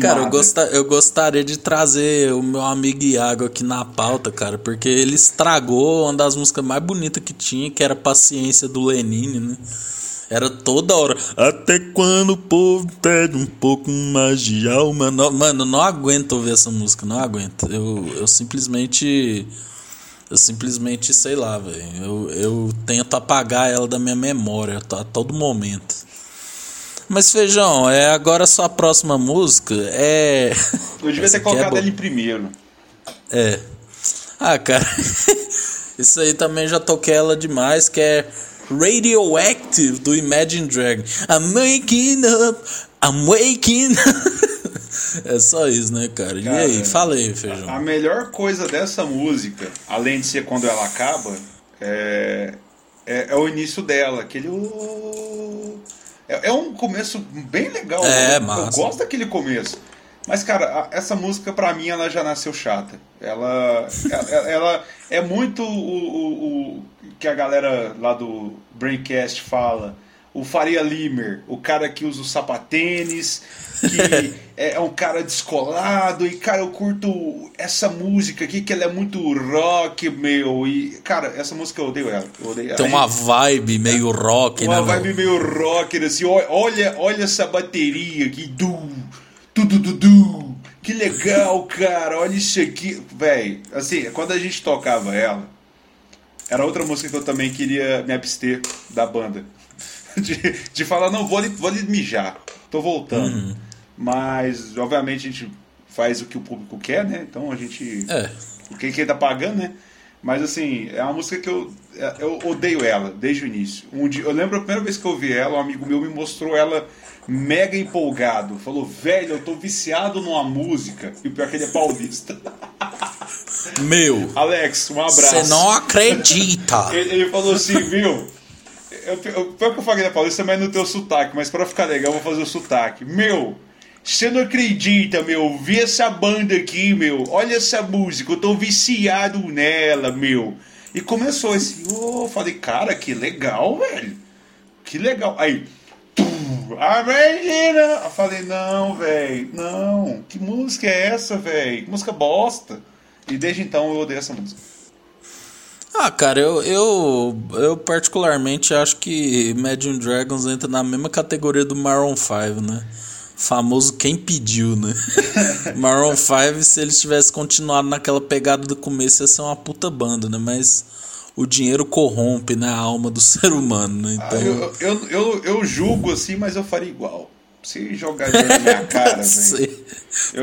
S1: Cara, eu, eu gostaria de trazer o meu amigo Iago aqui na pauta, cara, porque ele estragou uma das músicas mais bonitas que tinha, que era Paciência do Lenine, né? Era toda hora. Até quando o povo pede um pouco mais de alma. Não, mano, não aguento ouvir essa música, não aguento. Eu, eu simplesmente. Eu simplesmente, sei lá, velho. Eu, eu tento apagar ela da minha memória a todo momento. Mas Feijão, é agora a sua próxima música é.
S2: Eu devia ter é colocado é ela em primeiro.
S1: É. Ah, cara. Isso aí também já toquei ela demais, que é Radioactive do Imagine Dragon. I'm waking up, I'm waking up. É só isso, né, cara? cara e aí, fala aí, Feijão.
S2: A melhor coisa dessa música, além de ser quando ela acaba, é, é, é o início dela, aquele. É, é um começo bem legal.
S1: É,
S2: né? Eu gosto daquele começo. Mas, cara, essa música pra mim ela já nasceu chata. Ela, ela, ela é muito o, o, o, que a galera lá do Braincast fala o Faria Limer, o cara que usa o sapatênis, que é um cara descolado, e cara, eu curto essa música aqui, que ela é muito rock, meu, e cara, essa música eu odeio ela. Eu odeio
S1: Tem uma vibe meio rock,
S2: uma
S1: né?
S2: Uma vibe meio rock, assim, olha, olha essa bateria aqui, du, du, du, du, du. Que legal, cara, olha isso aqui. Véi, assim, quando a gente tocava ela, era outra música que eu também queria me abster da banda de, de falar, não, vou ali, vou ali mijar, tô voltando. Uhum. Mas, obviamente, a gente faz o que o público quer, né? Então a gente.
S1: É.
S2: O que ele tá pagando, né? Mas assim, é uma música que eu, eu odeio ela desde o início. Um dia, eu lembro a primeira vez que eu ouvi ela, um amigo meu me mostrou ela mega empolgado. Falou, velho, eu tô viciado numa música. E o pior é que ele é paulista.
S1: Meu.
S2: Alex, um abraço.
S1: Você não acredita.
S2: ele, ele falou assim, viu? Eu, eu, pior que eu falei da paulista, mas no teu sotaque. Mas pra ficar legal, eu vou fazer o sotaque. Meu, você não acredita, meu? Vi essa banda aqui, meu. Olha essa música, eu tô viciado nela, meu. E começou esse. Oh, falei, cara, que legal, velho. Que legal. Aí. A menina! Eu falei, não, velho, não. Que música é essa, velho? Música bosta. E desde então eu odeio essa música.
S1: Ah, cara, eu, eu, eu particularmente acho que Imagine Dragons entra na mesma categoria do Maroon 5, né? famoso quem pediu, né? Maroon 5, se eles tivessem continuado naquela pegada do começo, ia ser uma puta banda, né? Mas o dinheiro corrompe né, a alma do ser humano, né?
S2: Então... Ah, eu, eu, eu, eu, julgo assim, mas eu faria igual. Se jogar na minha cara, velho.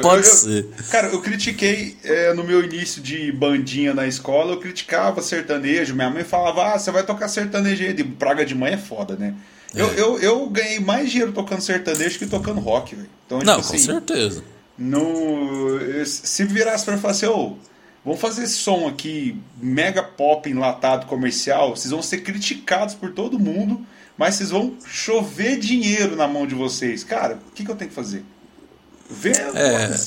S1: Pode eu, ser.
S2: Cara, eu critiquei é, no meu início de bandinha na escola, eu criticava sertanejo. Minha mãe falava, ah, você vai tocar sertanejo. De praga de mãe é foda, né? Eu, é. eu, eu ganhei mais dinheiro tocando sertanejo que tocando rock, velho.
S1: Então, tipo Não, assim, com certeza.
S2: No, se virasse pra falar assim, ô, vamos fazer esse som aqui, mega pop enlatado comercial, vocês vão ser criticados por todo mundo, mas vocês vão chover dinheiro na mão de vocês. Cara, o que, que eu tenho que fazer?
S1: Ver é,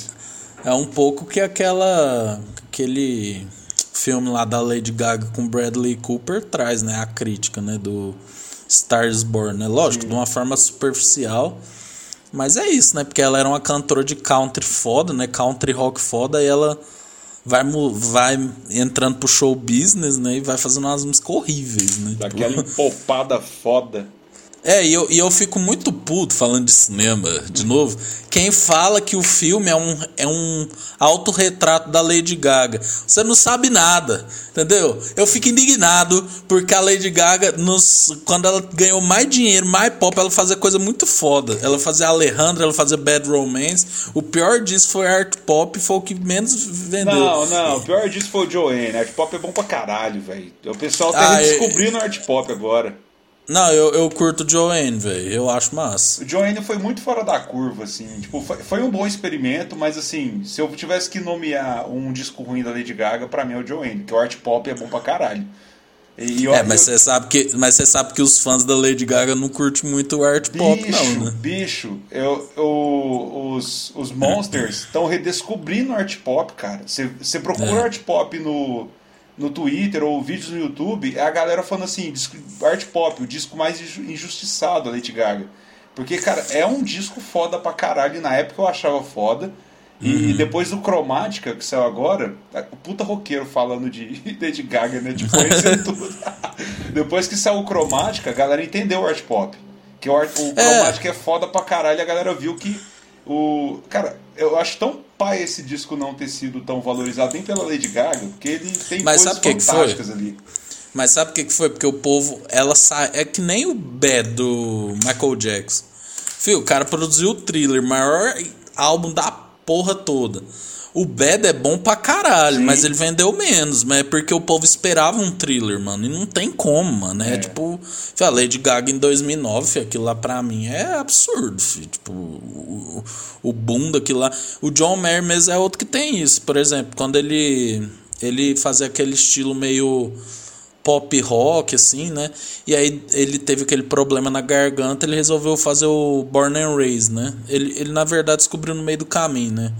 S1: é um pouco que aquela. aquele filme lá da Lady Gaga com Bradley Cooper traz, né? A crítica, né? Do Stars Born, né? Lógico, Sim. de uma forma superficial. Mas é isso, né? Porque ela era uma cantora de country foda, né? Country rock foda, e ela vai, vai entrando pro show business, né? E vai fazendo umas músicas horríveis, né?
S2: Daquela tipo... empopada foda.
S1: É, e eu, e eu fico muito puto falando de cinema, de novo. Quem fala que o filme é um, é um autorretrato da Lady Gaga. Você não sabe nada, entendeu? Eu fico indignado porque a Lady Gaga, nos, quando ela ganhou mais dinheiro, mais pop, ela fazia coisa muito foda. Ela fazia Alejandra, ela fazia Bad Romance. O pior disso foi Art Pop, foi o que menos vendeu.
S2: Não, não, o pior disso foi o Joanne. Art Pop é bom pra caralho, velho. O pessoal tá ah, redescobrindo é... Art Pop agora.
S1: Não, eu, eu curto Joanne, velho. Eu acho massa.
S2: O Joanne foi muito fora da curva, assim. Tipo, foi, foi, um bom experimento, mas assim, se eu tivesse que nomear um disco ruim da Lady Gaga, pra mim é o Joanne, que o art pop é bom pra caralho.
S1: E, é, mas você sabe que, mas você sabe que os fãs da Lady Gaga não curtem muito o art bicho, pop, não, né?
S2: Bicho, eu, eu, os, os Monsters estão redescobrindo o art pop, cara. Você procura é. art pop no no Twitter ou vídeos no YouTube, é a galera falando assim, art pop, o disco mais injustiçado da Lady Gaga. Porque, cara, é um disco foda pra caralho. Na época eu achava foda. E uhum. depois do Cromática, que saiu agora, o puta roqueiro falando de Lady Gaga, né? De conhecer tudo. depois que saiu o Cromática, a galera entendeu o art pop. Que o, art, o Cromática é. é foda pra caralho. A galera viu que o. Cara, eu acho tão pai esse disco não ter sido tão valorizado nem pela Lady Gaga, porque ele tem Mas coisas sabe fantásticas que foi? ali.
S1: Mas sabe o que, que foi? Porque o povo, ela sai. É que nem o Bad do Michael Jackson. Fio, o cara produziu o thriller, maior álbum da porra toda. O Bad é bom pra caralho, Sim. mas ele vendeu menos. Mas é porque o povo esperava um thriller, mano. E não tem como, mano. É, é. tipo. a Lady Gaga em 2009, aquilo lá pra mim é absurdo, filho. Tipo, o, o boom daquilo lá. O John Mayer mesmo é outro que tem isso. Por exemplo, quando ele. Ele fazia aquele estilo meio pop rock, assim, né? E aí ele teve aquele problema na garganta, ele resolveu fazer o Born and Raised, né? Ele, ele na verdade descobriu no meio do caminho, né?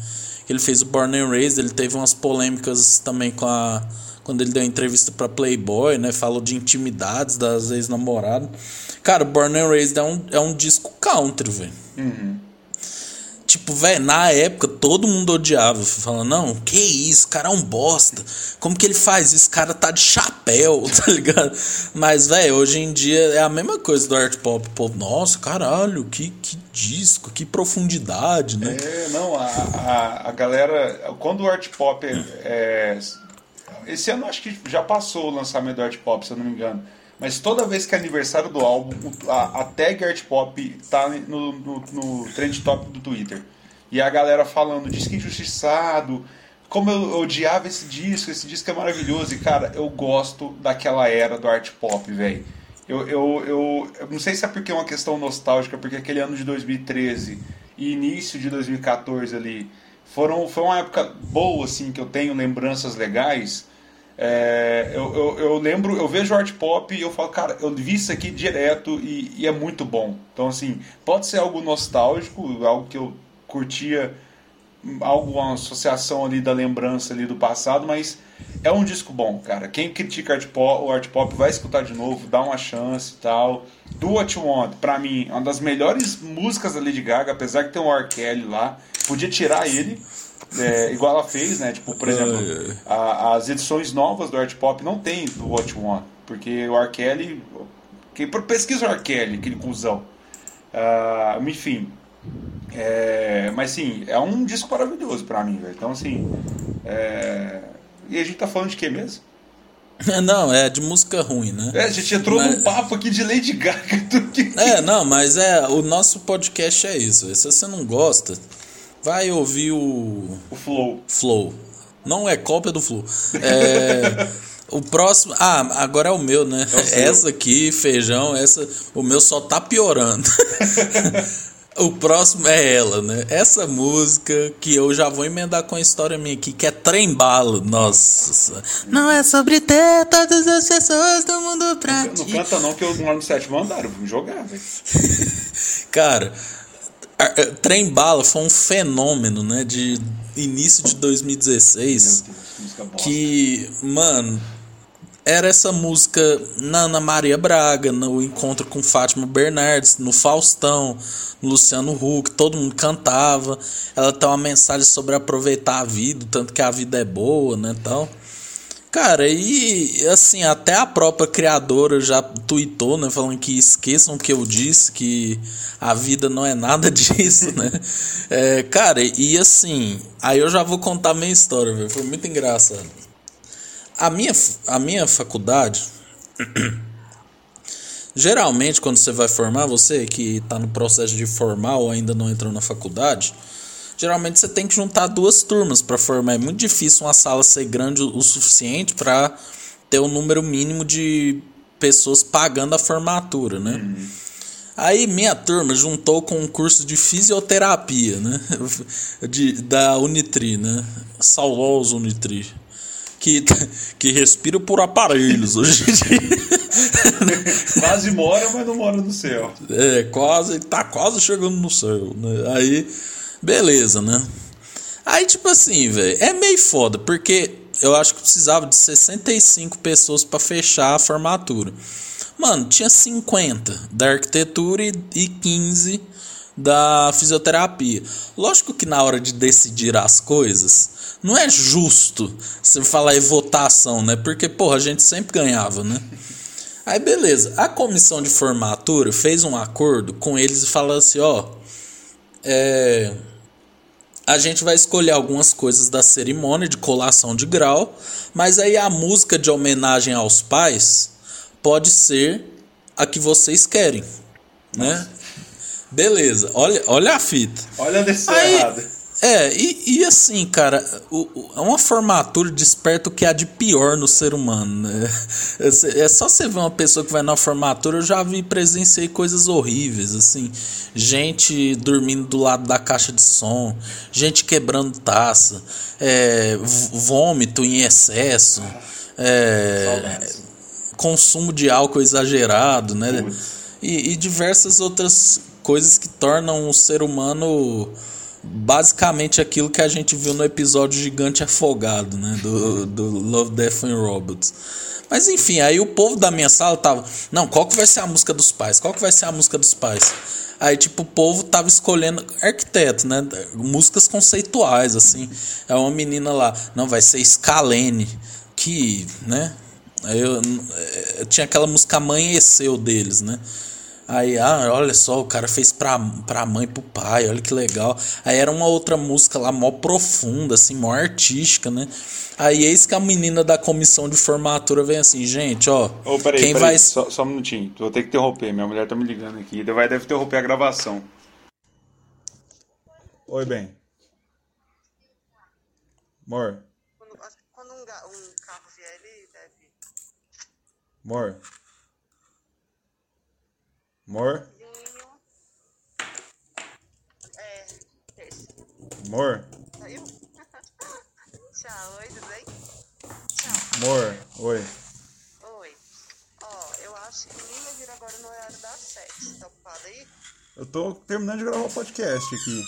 S1: Ele fez o Born and Raised, ele teve umas polêmicas também com a quando ele deu entrevista para Playboy, né? Falou de intimidades das ex-namoradas. Cara, Born and Raised é um, é um disco country, velho. Uhum. Tipo, velho, na época todo mundo odiava, falando, não, que isso, cara é um bosta. Como que ele faz isso? Cara tá de chapéu, tá ligado? Mas, velho, hoje em dia é a mesma coisa do art pop. Pô, nossa, caralho, que, que disco, que profundidade, né?
S2: É, não, a, a, a galera. Quando o art pop é, é, Esse ano acho que já passou o lançamento do art pop, se eu não me engano. Mas toda vez que é aniversário do álbum, a, a tag Art Pop tá no, no, no trend top do Twitter. e a galera falando, disco injustiçado, como eu odiava esse disco, esse disco é maravilhoso. E, cara, eu gosto daquela era do art pop, velho. Eu, eu, eu, eu, não sei se é porque é uma questão nostálgica, porque aquele ano de 2013 e início de 2014 ali foram, foi uma época boa, assim, que eu tenho lembranças legais. É, eu, eu, eu, lembro, eu vejo art pop e eu falo, cara, eu vi isso aqui direto e, e, é muito bom. Então, assim, pode ser algo nostálgico, algo que eu curtia, algo, uma associação ali da lembrança ali do passado, mas é um disco bom, cara. Quem critica art pop, o art pop vai escutar de novo, dá uma chance e tal. Do What You Want, pra mim, é uma das melhores músicas da Lady Gaga, apesar que tem um R. Kelly lá. Podia tirar ele, é, igual ela fez, né? Tipo, por exemplo, a, as edições novas do Art Pop não tem do What You Want, porque o R. Kelly. Quem pesquisa o R. Kelly, aquele cuzão. Uh, enfim. É, mas sim, é um disco maravilhoso pra mim, velho. Então, assim. É, e a gente tá falando de quê mesmo?
S1: Não, é de música ruim, né?
S2: É, a gente entrou mas... num papo aqui de Lady Gaga. Do que...
S1: É, não, mas é, o nosso podcast é isso. Se você não gosta, vai ouvir o.
S2: O Flow.
S1: Flow. Não é cópia do Flow. É. o próximo. Ah, agora é o meu, né? É o essa aqui, feijão, essa. O meu só tá piorando. O próximo é ela, né? Essa música que eu já vou emendar com a história minha aqui, que é Trembalo. Nossa. Não é sobre ter todas as pessoas do mundo pra
S2: não, ti. Não canta não, que eu moro no sétimo andar, eu vou jogar, velho.
S1: Cara, Trem Bala foi um fenômeno, né? De início de 2016. Deus, que, mano, era essa música na Ana Maria Braga, no encontro com Fátima Bernardes, no Faustão, no Luciano Huck, todo mundo cantava. Ela tem uma mensagem sobre aproveitar a vida, tanto que a vida é boa, né, tal. Cara, e assim, até a própria criadora já tweetou, né, falando que esqueçam o que eu disse, que a vida não é nada disso, né? É, cara, e assim, aí eu já vou contar a minha história, velho, foi muito engraçado. A minha, a minha faculdade, geralmente quando você vai formar, você que está no processo de formar ou ainda não entrou na faculdade, geralmente você tem que juntar duas turmas para formar. É muito difícil uma sala ser grande o suficiente para ter o um número mínimo de pessoas pagando a formatura, né? Uhum. Aí minha turma juntou com um curso de fisioterapia, né? De, da Unitri, né? Sauloso Unitri. Que, que respira por aparelhos hoje em dia.
S2: quase mora, mas não mora no céu.
S1: É, quase, tá quase chegando no céu, né? Aí Beleza, né? Aí, tipo assim, velho, é meio foda, porque eu acho que precisava de 65 pessoas para fechar a formatura. Mano, tinha 50 da arquitetura e 15 da fisioterapia. Lógico que na hora de decidir as coisas, não é justo você falar em votação, né? Porque, porra, a gente sempre ganhava, né? Aí, beleza. A comissão de formatura fez um acordo com eles e falou assim: ó, é a gente vai escolher algumas coisas da cerimônia de colação de grau, mas aí a música de homenagem aos pais pode ser a que vocês querem, né? Beleza, olha, olha a fita.
S2: Olha a aí, errada.
S1: É, e, e assim, cara, o, o, é uma formatura desperta o que há de pior no ser humano, né? É, é só você ver uma pessoa que vai na formatura, eu já vi, presenciei coisas horríveis, assim. Gente dormindo do lado da caixa de som, gente quebrando taça, é, vômito em excesso, é, consumo de álcool exagerado, né? E, e diversas outras coisas que tornam o ser humano basicamente aquilo que a gente viu no episódio Gigante Afogado, né? Do, do Love, Death and Robots. Mas enfim, aí o povo da minha sala tava. Não, qual que vai ser a música dos pais? Qual que vai ser a música dos pais? Aí, tipo, o povo tava escolhendo arquiteto, né? Músicas conceituais, assim. É uma menina lá. Não, vai ser Scalene. Que, né? Aí eu, eu tinha aquela música Amanheceu deles, né? Aí, ah, olha só, o cara fez pra, pra mãe e pro pai, olha que legal. Aí era uma outra música lá, mó profunda, assim, mó artística, né? Aí eis que a menina da comissão de formatura vem assim, gente, ó.
S2: Oh, peraí, quem peraí, vai. Só, só um minutinho, vou ter que interromper, minha mulher tá me ligando aqui, vai, deve interromper a gravação. Oi, bem.
S3: Mor.
S4: Quando, quando um, um carro vier, ele deve.
S3: Mor. Mor.
S4: É, esse.
S3: Mor.
S4: Saiu? Tchau, oi, tudo bem? Tchau.
S3: Mor. Oi.
S4: Oi. Ó, eu acho que ninguém vai vir agora no horário das sete. Tá ocupado aí?
S3: Eu tô terminando de gravar o podcast aqui.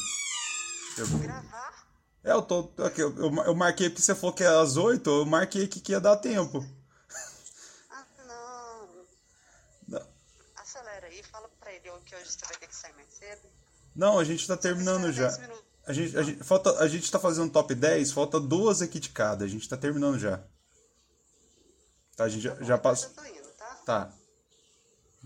S4: Gravar?
S3: É, eu tô. Aqui, eu, eu eu marquei porque você falou que é às 8, eu marquei aqui que ia dar tempo.
S4: Ah, não.
S3: Não.
S4: Acelera aí, ele que hoje você vai ter que sair mais cedo.
S3: Não, a gente tá terminando já.
S4: Dez minutos.
S3: A gente, a, gente, falta, a gente tá fazendo top 10, falta duas aqui de cada. A gente tá terminando já. Tá, a gente já, já
S4: Eu
S3: passou.
S4: tô indo, tá?
S3: Tá.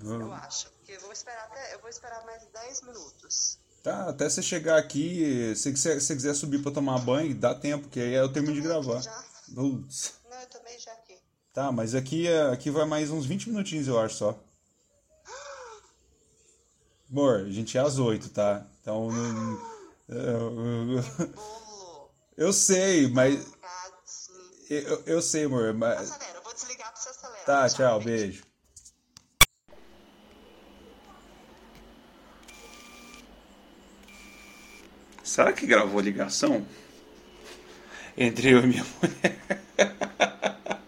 S4: Eu acho. Porque eu vou esperar até. Eu vou esperar mais 10 minutos.
S3: Tá, até você chegar aqui, se você se quiser subir pra tomar banho, dá tempo, que aí eu termino de gravar.
S4: Já? Não, eu também já aqui.
S3: Tá, mas aqui, é- aqui vai mais uns 20 minutinhos, eu acho só. Amor, a gente é às 8, tá? Então. não- eu-
S4: Bolo.
S3: Eu sei, mas. Eu, eu sei, amor, mas.
S4: Acelera, eu vou desligar pra você acelerar.
S3: Tá, tchau, beijo.
S2: Será que gravou a ligação? Entre eu e minha mulher.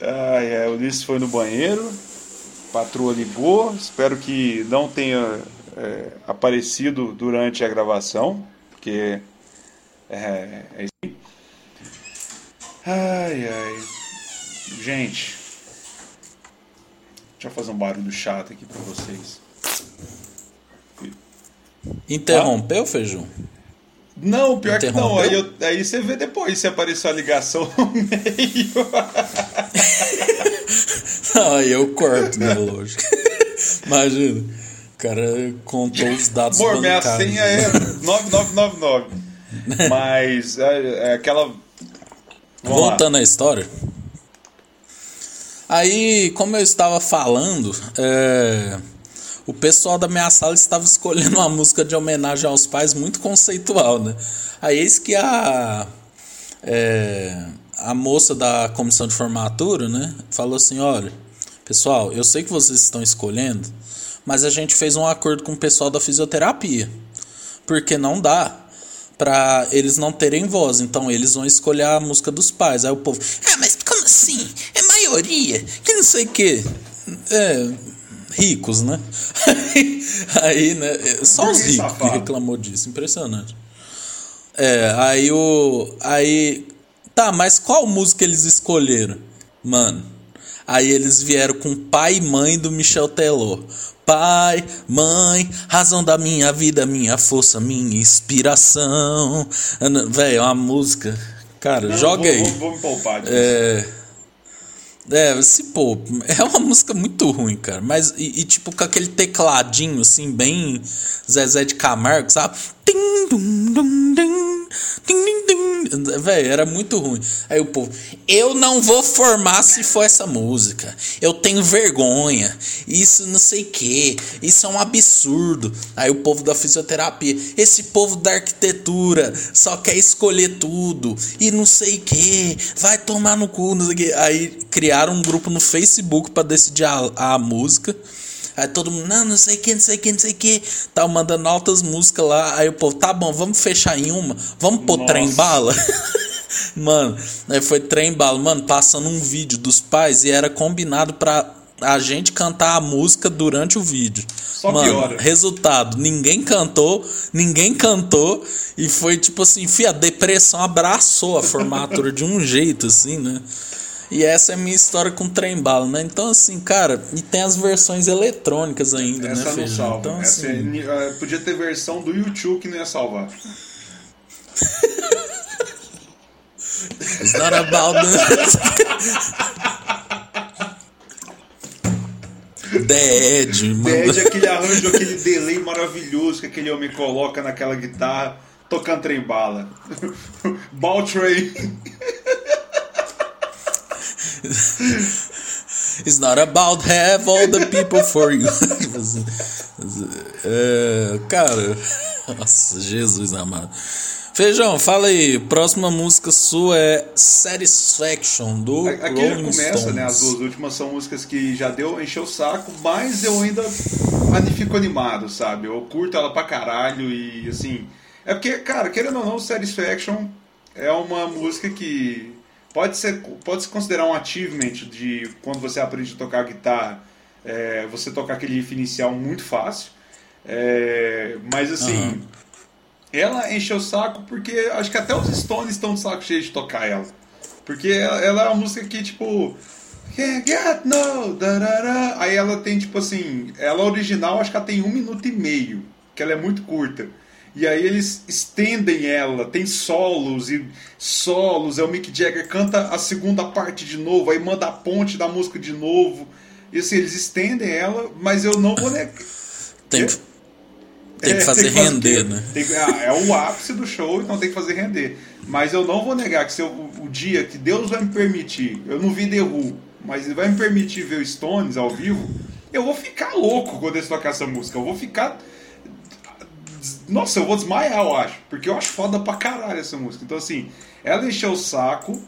S2: Ai, ai, o Ulisses foi no banheiro, patroa ligou, espero que não tenha é, aparecido durante a gravação, porque é, é isso aí. Ai, ai. Gente, deixa eu fazer um barulho chato aqui pra vocês.
S1: Interrompeu, feijão?
S2: Não, pior que não. Aí, eu- aí você vê depois se apareceu a ligação no meio.
S1: Aí eu corto, né? Lógico. Imagina. O cara contou os dados
S2: Amor, minha senha é 9999. Mas é, é aquela. Vamos lá.
S1: Voltando à história. Aí, como eu estava falando, é, o pessoal da minha sala estava escolhendo uma música de homenagem aos pais muito conceitual, né? Aí eis que a, é, a moça da comissão de formatura, né, falou assim, olha, pessoal, eu sei que vocês estão escolhendo, mas a gente fez um acordo com o pessoal da fisioterapia, porque não dá pra eles não terem voz, então eles vão escolher a música dos pais. Aí o povo, ah, mas como assim? É maioria, que não sei o quê. É, ricos, né? Aí, né, só os ricos que reclamou disso, impressionante. É, aí o. Aí. Tá, mas qual música eles escolheram? Mano. Aí eles vieram com pai e mãe do Michel Teló. Pai, mãe, razão da minha vida, minha força, minha inspiração. Velho, uma música. Cara,
S2: Não,
S1: joga
S2: vou,
S1: aí.
S2: Vou, vou me poupar disso.
S1: É. É, se pô, é uma música muito ruim, cara. Mas, e, e, tipo, com aquele tecladinho, assim, bem Zezé de Camargo, sabe? Tim, dum, dum, dum, Véi, era muito ruim. Aí o povo, eu não vou formar se for essa música. Eu tenho vergonha. Isso não sei o que. Isso é um absurdo. Aí o povo da fisioterapia, esse povo da arquitetura só quer escolher tudo. E não sei o que. Vai tomar no cu, não sei o que. Aí criaram um grupo no Facebook pra decidir a, a música. Aí todo mundo, não, não sei o que, não sei o que, não sei o que. Tá mandando altas músicas lá. Aí o povo, tá bom, vamos fechar em uma. Vamos pôr
S2: Nossa.
S1: trem bala. Mano, aí foi trem bala. Mano, passando um vídeo dos pais e era combinado pra a gente cantar a música durante o vídeo.
S2: Só
S1: Mano,
S2: piora.
S1: resultado, ninguém cantou, ninguém cantou. E foi tipo assim, fia, a depressão abraçou a formatura de um jeito, assim, né? E essa é a minha história com trem bala, né? Então, assim, cara, e tem as versões eletrônicas ainda,
S2: Essa
S1: né, Feijão?
S2: salva.
S1: Então,
S2: Essa
S1: assim,
S2: é- eh, podia ter versão do YouTube que não ia salvar.
S1: it's not about. Dead, mano.
S2: Pede aquele arranjo, aquele delay maravilhoso que aquele homem coloca naquela guitarra tocando trem bala. Ball Train.
S1: It's not about have all the people for you. É, cara, nossa, Jesus amado. Feijão, fala aí. Próxima música sua é Satisfaction do
S2: Aqui já
S1: Rolling
S2: começa,
S1: Stones.
S2: né? As duas últimas são músicas que já deu, encheu o saco, mas eu ainda fico animado, sabe? Eu curto ela pra caralho e assim. É porque, cara, querendo ou não, Satisfaction é uma música que pode ser pode se considerar um achievement de quando você aprende a tocar guitarra, é, você tocar aquele riff inicial muito fácil. É, mas assim.
S1: Aham.
S2: Ela encheu o saco porque acho que até os Stones estão de saco cheio de tocar ela. Porque ela, ela é uma música que, tipo. Can't get no. darará. Aí ela tem, tipo assim. Ela original, acho que ela tem um minuto e meio. Que ela é muito curta. E aí eles estendem ela, tem solos e solos. Aí o Mick Jagger canta a segunda parte de novo, aí manda a ponte da música de novo. E assim, eles estendem ela, mas eu não vou negar.
S1: Tem, que- tem que
S2: É,
S1: fazer
S2: fazer-
S1: render, né?
S2: tem que- ah, é o ápice do show, então tem que fazer render. Mas eu não vou negar que se eu- o, o dia que Deus vai me permitir, eu não vi The Who, mas ele vai me permitir ver o Stones ao vivo, eu vou ficar louco quando eles tocar essa música. Eu vou ficar. Nossa, eu vou desmaiar, eu acho. Porque eu acho foda pra caralho essa música. Então, assim, ela encheu o saco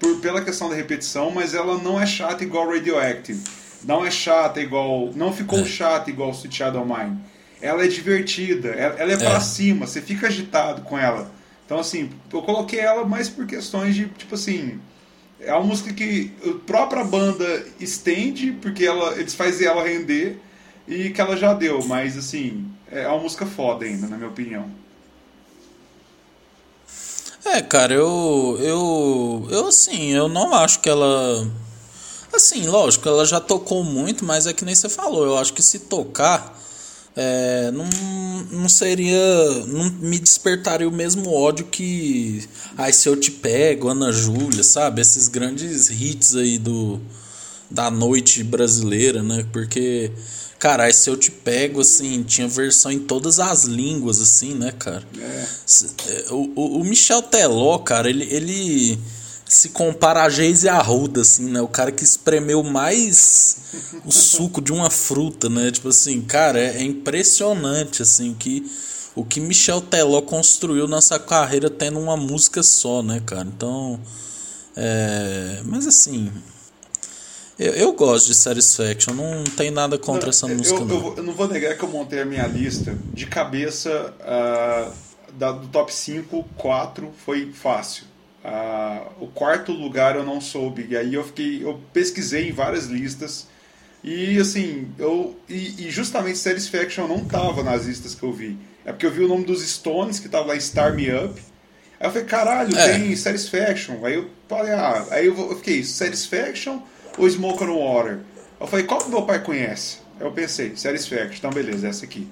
S2: por, pela questão da repetição, mas ela não é chata igual Radioactive. Não é chata igual. Não ficou chata igual Sweet Shadow Mine. Ela é divertida, ela, ela é, pra
S1: É.
S2: cima, você fica agitado com ela. Então, assim, eu coloquei ela mais por questões de, tipo assim. É uma música que a própria banda estende, porque ela, eles fazem ela render, e que ela já deu, mas assim, é uma música foda ainda, na minha opinião.
S1: É, cara, eu. Eu. Eu, assim, eu não acho que ela. Assim, lógico, ela já tocou muito, mas é que nem você falou. Eu acho que se tocar. É, não, não seria. Não me despertaria o mesmo ódio que. Ai, se eu te pego, Ana Júlia, sabe? Esses grandes hits aí do. Da noite brasileira, né? Porque. Cara, se eu te pego, assim, tinha versão em todas as línguas, assim, né, cara? S- é, O, o, o Michel Teló, cara, ele, ele se compara a Geise Arruda, assim, né? O cara que espremeu mais o suco de uma fruta, né? Tipo assim, cara, é, é impressionante, assim, que o que Michel Teló construiu nessa carreira tendo uma música só, né, cara? Então, é... Mas assim... Eu, eu gosto de Satisfaction, não tem nada contra essa
S2: eu,
S1: música,
S2: eu,
S1: não.
S2: vou- eu não vou negar que eu montei a minha lista de cabeça ah, da- do top 5, 4 foi fácil. Ah, o quarto lugar eu não soube. E aí eu fiquei. Eu pesquisei em várias listas. E assim, eu. E, e justamente Satisfaction não tava nas listas que eu vi. É porque eu vi o nome dos Stones, que tava lá em Star Me Up. Aí eu falei, caralho,
S1: É.
S2: tem Satisfaction. Aí eu falei, ah, aí eu, eu fiquei, Satisfaction ou Smoke on Water? Eu falei, qual que meu pai conhece? Eu pensei, Satisfaction, então beleza, essa aqui.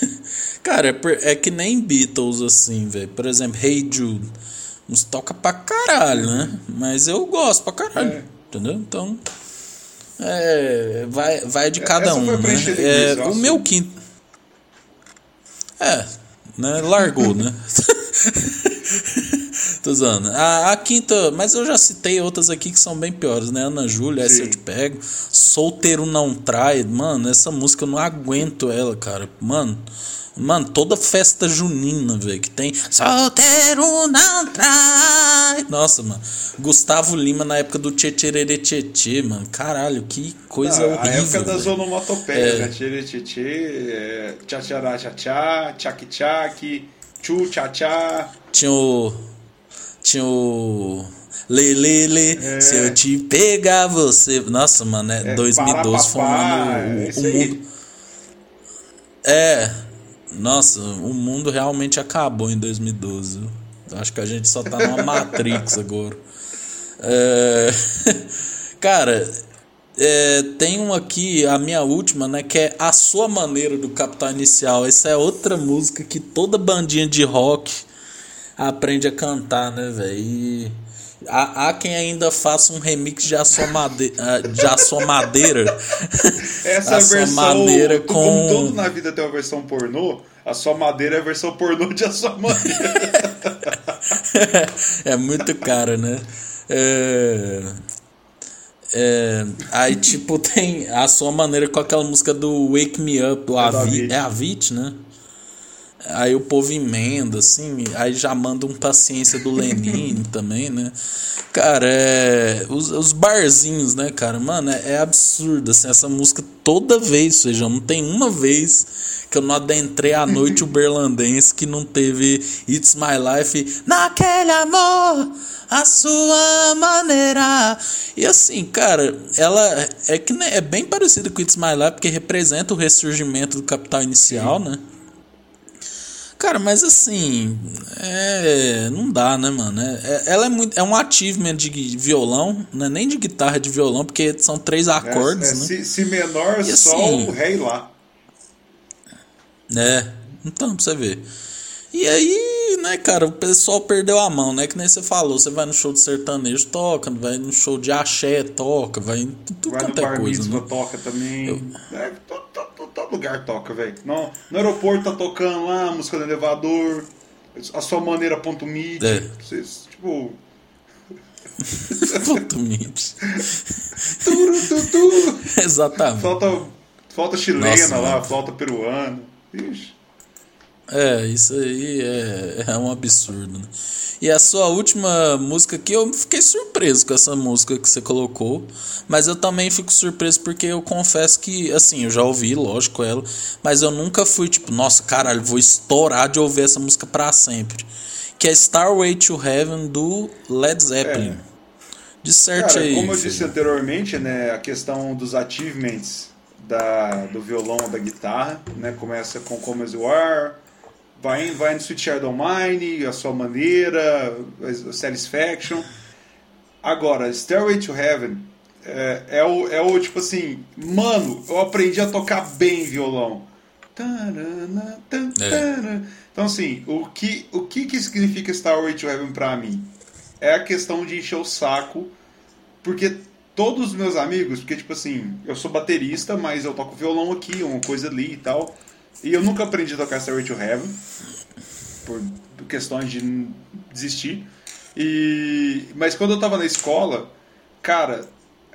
S1: Cara, é, é que nem Beatles, assim, velho. Por exemplo, Hey Jude. Nos toca pra caralho, né? Mas eu gosto pra caralho.
S2: É.
S1: Entendeu? Então. É, vai, vai de cada
S2: essa
S1: um, né? É, o
S2: eu
S1: meu quinto. É, né? Largou, né? Tô zoando. A, a quinta, mas eu já citei outras aqui que são bem piores, né? Ana Júlia, essa eu te pego. Solteiro não trai. Mano, essa música eu não aguento ela, cara. Mano, mano, toda festa junina, velho, que tem. Solteiro não trai. Nossa, mano. Gustavo Lima na época do Tchetcherere Tchetchê, mano. Caralho, que coisa
S2: Ah,
S1: horrível.
S2: a época das onomatopeias,
S1: É.
S2: né? Tchê, tchê, tchê, é, tchá-tchá, tchá-tchá, tchac-tchac, tchu-tchá-tchá.
S1: Tinha o. Tinha o. Lê, lê, lê,
S2: É.
S1: se eu te pegar você. Nossa, mano, é,
S2: É,
S1: 2012 foi um ano.
S2: é
S1: O, o mundo. É. Nossa, o mundo realmente acabou em 2012. viu? Acho que a gente só tá numa Matrix agora. É, Cara, é, tem um aqui, a minha última, né? Que é A Sua Maneira do Capital Inicial. Essa é outra música que toda bandinha de rock aprende a cantar, né, velho? Há, há quem ainda faça um remix de A Sua, Made de Madeira.
S2: Essa versão,
S1: Madeira
S2: como
S1: com.
S2: tudo na vida tem uma versão pornô, a sua madeira é a versão pornô de a sua madeira.
S1: é muito cara, né? É... É... Aí, tipo, tem a sua maneira com aquela música do Wake Me Up, do
S2: do
S1: Avi...
S2: Avicii.
S1: É Avit, né? Aí o povo emenda, assim, aí já manda um paciência do Lenin também, né? Cara, é. Os, os barzinhos, né, cara? Mano, é, é absurdo, assim, essa música toda vez, seja, não tem uma vez que eu não adentrei a noite uberlandense que não teve It's My Life naquele amor, a sua maneira. E assim, cara, ela é que né, é bem parecida com It's My Life porque representa o ressurgimento do capital inicial, né? Cara, mas assim, é, não dá, né, mano? É, é, ela é muito, é um achievement de violão, não é nem de guitarra de violão, porque são três acordes,
S2: é, é,
S1: né?
S2: Si, si menor,
S1: E
S2: sol,
S1: assim-
S2: rei lá.
S1: É, então, pra você ver. E aí, né, cara, o pessoal perdeu a mão, né? Que nem você falou, você vai no show de sertanejo, toca, vai no show de axé, toca, vai em tudo
S2: Vai
S1: quanto é coisa, né?
S2: toca também. É, todo, todo- lugar toca, velho. No, no aeroporto tá tocando lá, a música do elevador, a sua maneira ponto mid.
S1: É.
S2: Vocês, tipo.
S1: Puto mídia.
S2: Turu, tu, tu.
S1: Exatamente.
S2: Flauta, flauta chilena
S1: Nossa,
S2: lá,
S1: mano.
S2: flauta peruana. Ixi.
S1: É, isso aí é, é um absurdo, né? E a sua última música aqui, eu fiquei surpreso com essa música que você colocou. Mas eu também fico surpreso porque eu confesso que, assim, eu já ouvi, lógico, ela. Mas eu nunca fui tipo, nossa, caralho, vou estourar de ouvir essa música pra sempre. Que é Starway to Heaven do Led Zeppelin.
S2: É.
S1: Disserte
S2: Cara,
S1: aí.
S2: como eu
S1: filho.
S2: disse anteriormente, né, a questão dos achievements da, do violão da guitarra, né, começa com Come As You Are, vai, vai no Sweet Child O' Mine, a sua maneira, a Satisfaction. Agora, Stairway to Heaven é, é, o, é o tipo assim, mano, eu aprendi a tocar bem violão.
S1: É.
S2: Então assim, o que, o que, que significa Stairway to Heaven pra mim? É a questão de encher o saco, porque todos os meus amigos, porque tipo assim, eu sou baterista, mas eu toco violão aqui, uma coisa ali e tal, e eu nunca aprendi a tocar Stairway to Heaven, por questões de desistir. E mas quando eu tava na escola, cara,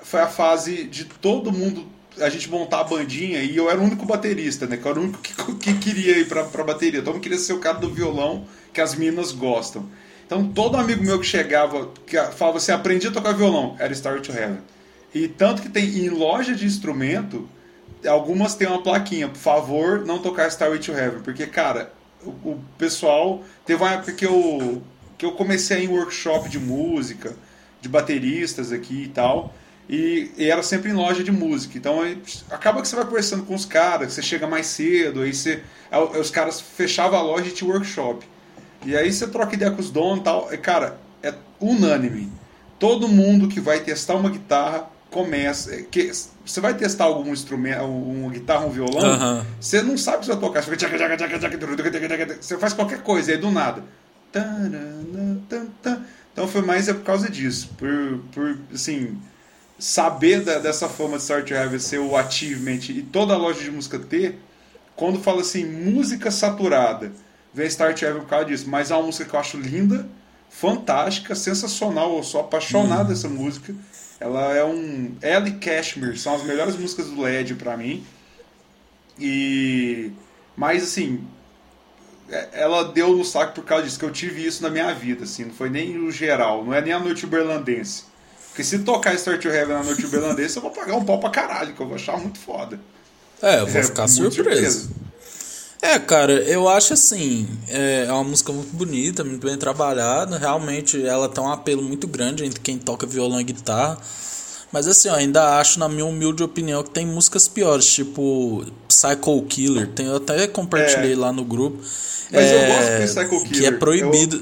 S2: foi a fase de todo mundo a gente montar a bandinha e eu era o único baterista, né? Que eu era o único que, que queria ir pra, pra bateria. Todo mundo queria ser o cara do violão que as minas gostam. Então todo amigo meu que chegava, que falava assim, aprendi a tocar violão, era Star to Heaven. E tanto que tem em loja de instrumento, algumas têm uma plaquinha, por favor, não tocar Starway to Heaven, porque, cara, o, o pessoal. Teve uma época que eu, que eu comecei em workshop de música, de bateristas aqui e tal, e, e era sempre em loja de música. Então aí, acaba que você vai conversando com os caras, você chega mais cedo, aí você. aí os caras fechavam a loja e tinha workshop. E aí você troca ideia com os donos e tal. E, cara, é unânime. Todo mundo que vai testar uma guitarra começa. é, Que, você vai testar algum instrumento, uma guitarra, um violão, você não sabe se vai tocar. Você, fica você faz qualquer coisa, aí do nada. Então foi mais é por causa disso. Por, por assim, saber da- dessa forma de Start Heaven ser o achievement e toda a loja de música ter, quando fala assim, música saturada, vem Start Heaven por causa disso. Mas é uma música que eu acho linda, fantástica, sensacional. Eu sou apaixonado dessa música. Ela é um. Ela e Cashmere são as melhores músicas do LED pra mim. E. Mas assim. é- Ela deu no saco por causa disso, que eu tive isso na minha vida, assim, não foi nem o geral, não é nem a noite uberlandense. Porque se tocar Start to Heaven na noite uberlandense, eu vou pagar um pau pra caralho, que eu vou achar muito foda.
S1: É, eu vou
S2: É,
S1: ficar
S2: muito
S1: surpreso. É, cara, eu acho assim, é é uma música muito bonita, muito bem trabalhada, realmente ela tem um apelo muito grande entre quem toca violão e guitarra. Mas assim, eu ainda acho, na minha humilde opinião, que tem músicas piores, tipo Psycho Killer. Tem, eu até compartilhei
S2: É.
S1: lá no grupo.
S2: Mas eu
S1: É,
S2: gosto de Psycho
S1: Que é
S2: Killer.
S1: proibido.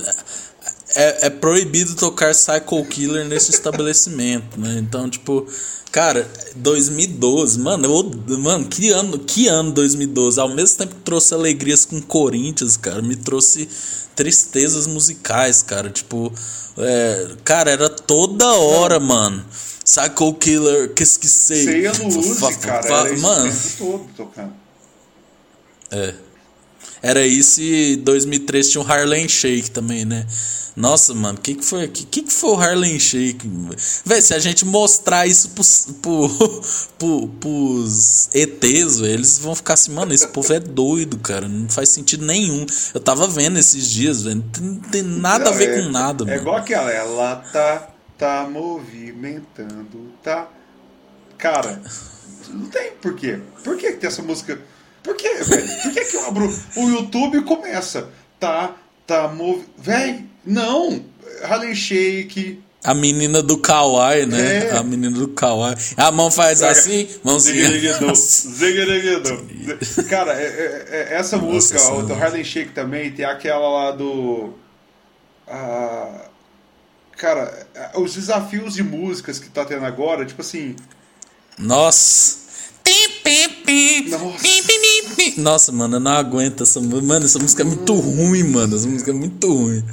S1: É, é proibido tocar Psycho Killer nesse estabelecimento, né? Então, tipo, cara, 2012, mano, eu, mano, que ano, que ano 2012? Ao mesmo tempo que trouxe alegrias com Corinthians, cara, me trouxe tristezas musicais, cara. Tipo, é, cara, era toda hora, mano. Psycho Killer, que esqueci.
S2: Você ia no Uzi, cara, isso
S1: mano.
S2: todo tocando.
S1: É. Era isso e 2003 tinha o Harlem Shake também, né? Nossa, mano, o que, que foi aqui? O que, que foi o Harlem Shake? Véi, se a gente mostrar isso pros, pro, pro, pros ETs, véio, eles vão ficar assim, mano, esse povo é doido, cara. Não faz sentido nenhum. Eu tava vendo esses dias, velho. Não tem nada
S2: Não,
S1: a ver
S2: é-
S1: com nada,
S2: É
S1: mano.
S2: igual aquela, ela tá, tá movimentando, tá. Cara, não tem porquê. Por que, que tem essa música? Por que, velho? Por que, que eu abro o YouTube e começa? Tá, tá movi. Véi, não! Harlem Shake.
S1: A menina do Kawaii, né?
S2: É.
S1: A menina do Kawaii. A mão faz assim, mãozinha.
S2: Zigareguedô. Cara, é- é- é- essa
S1: Nossa
S2: música, ó, do
S1: Senhora.
S2: Harlem Shake também, tem aquela lá do. ah, cara, os desafios de músicas que tá tendo agora, tipo assim.
S1: Nossa.
S2: Nossa.
S1: Mano, eu não aguento essa música. Mano, essa música é muito ruim, mano. Essa música é muito ruim.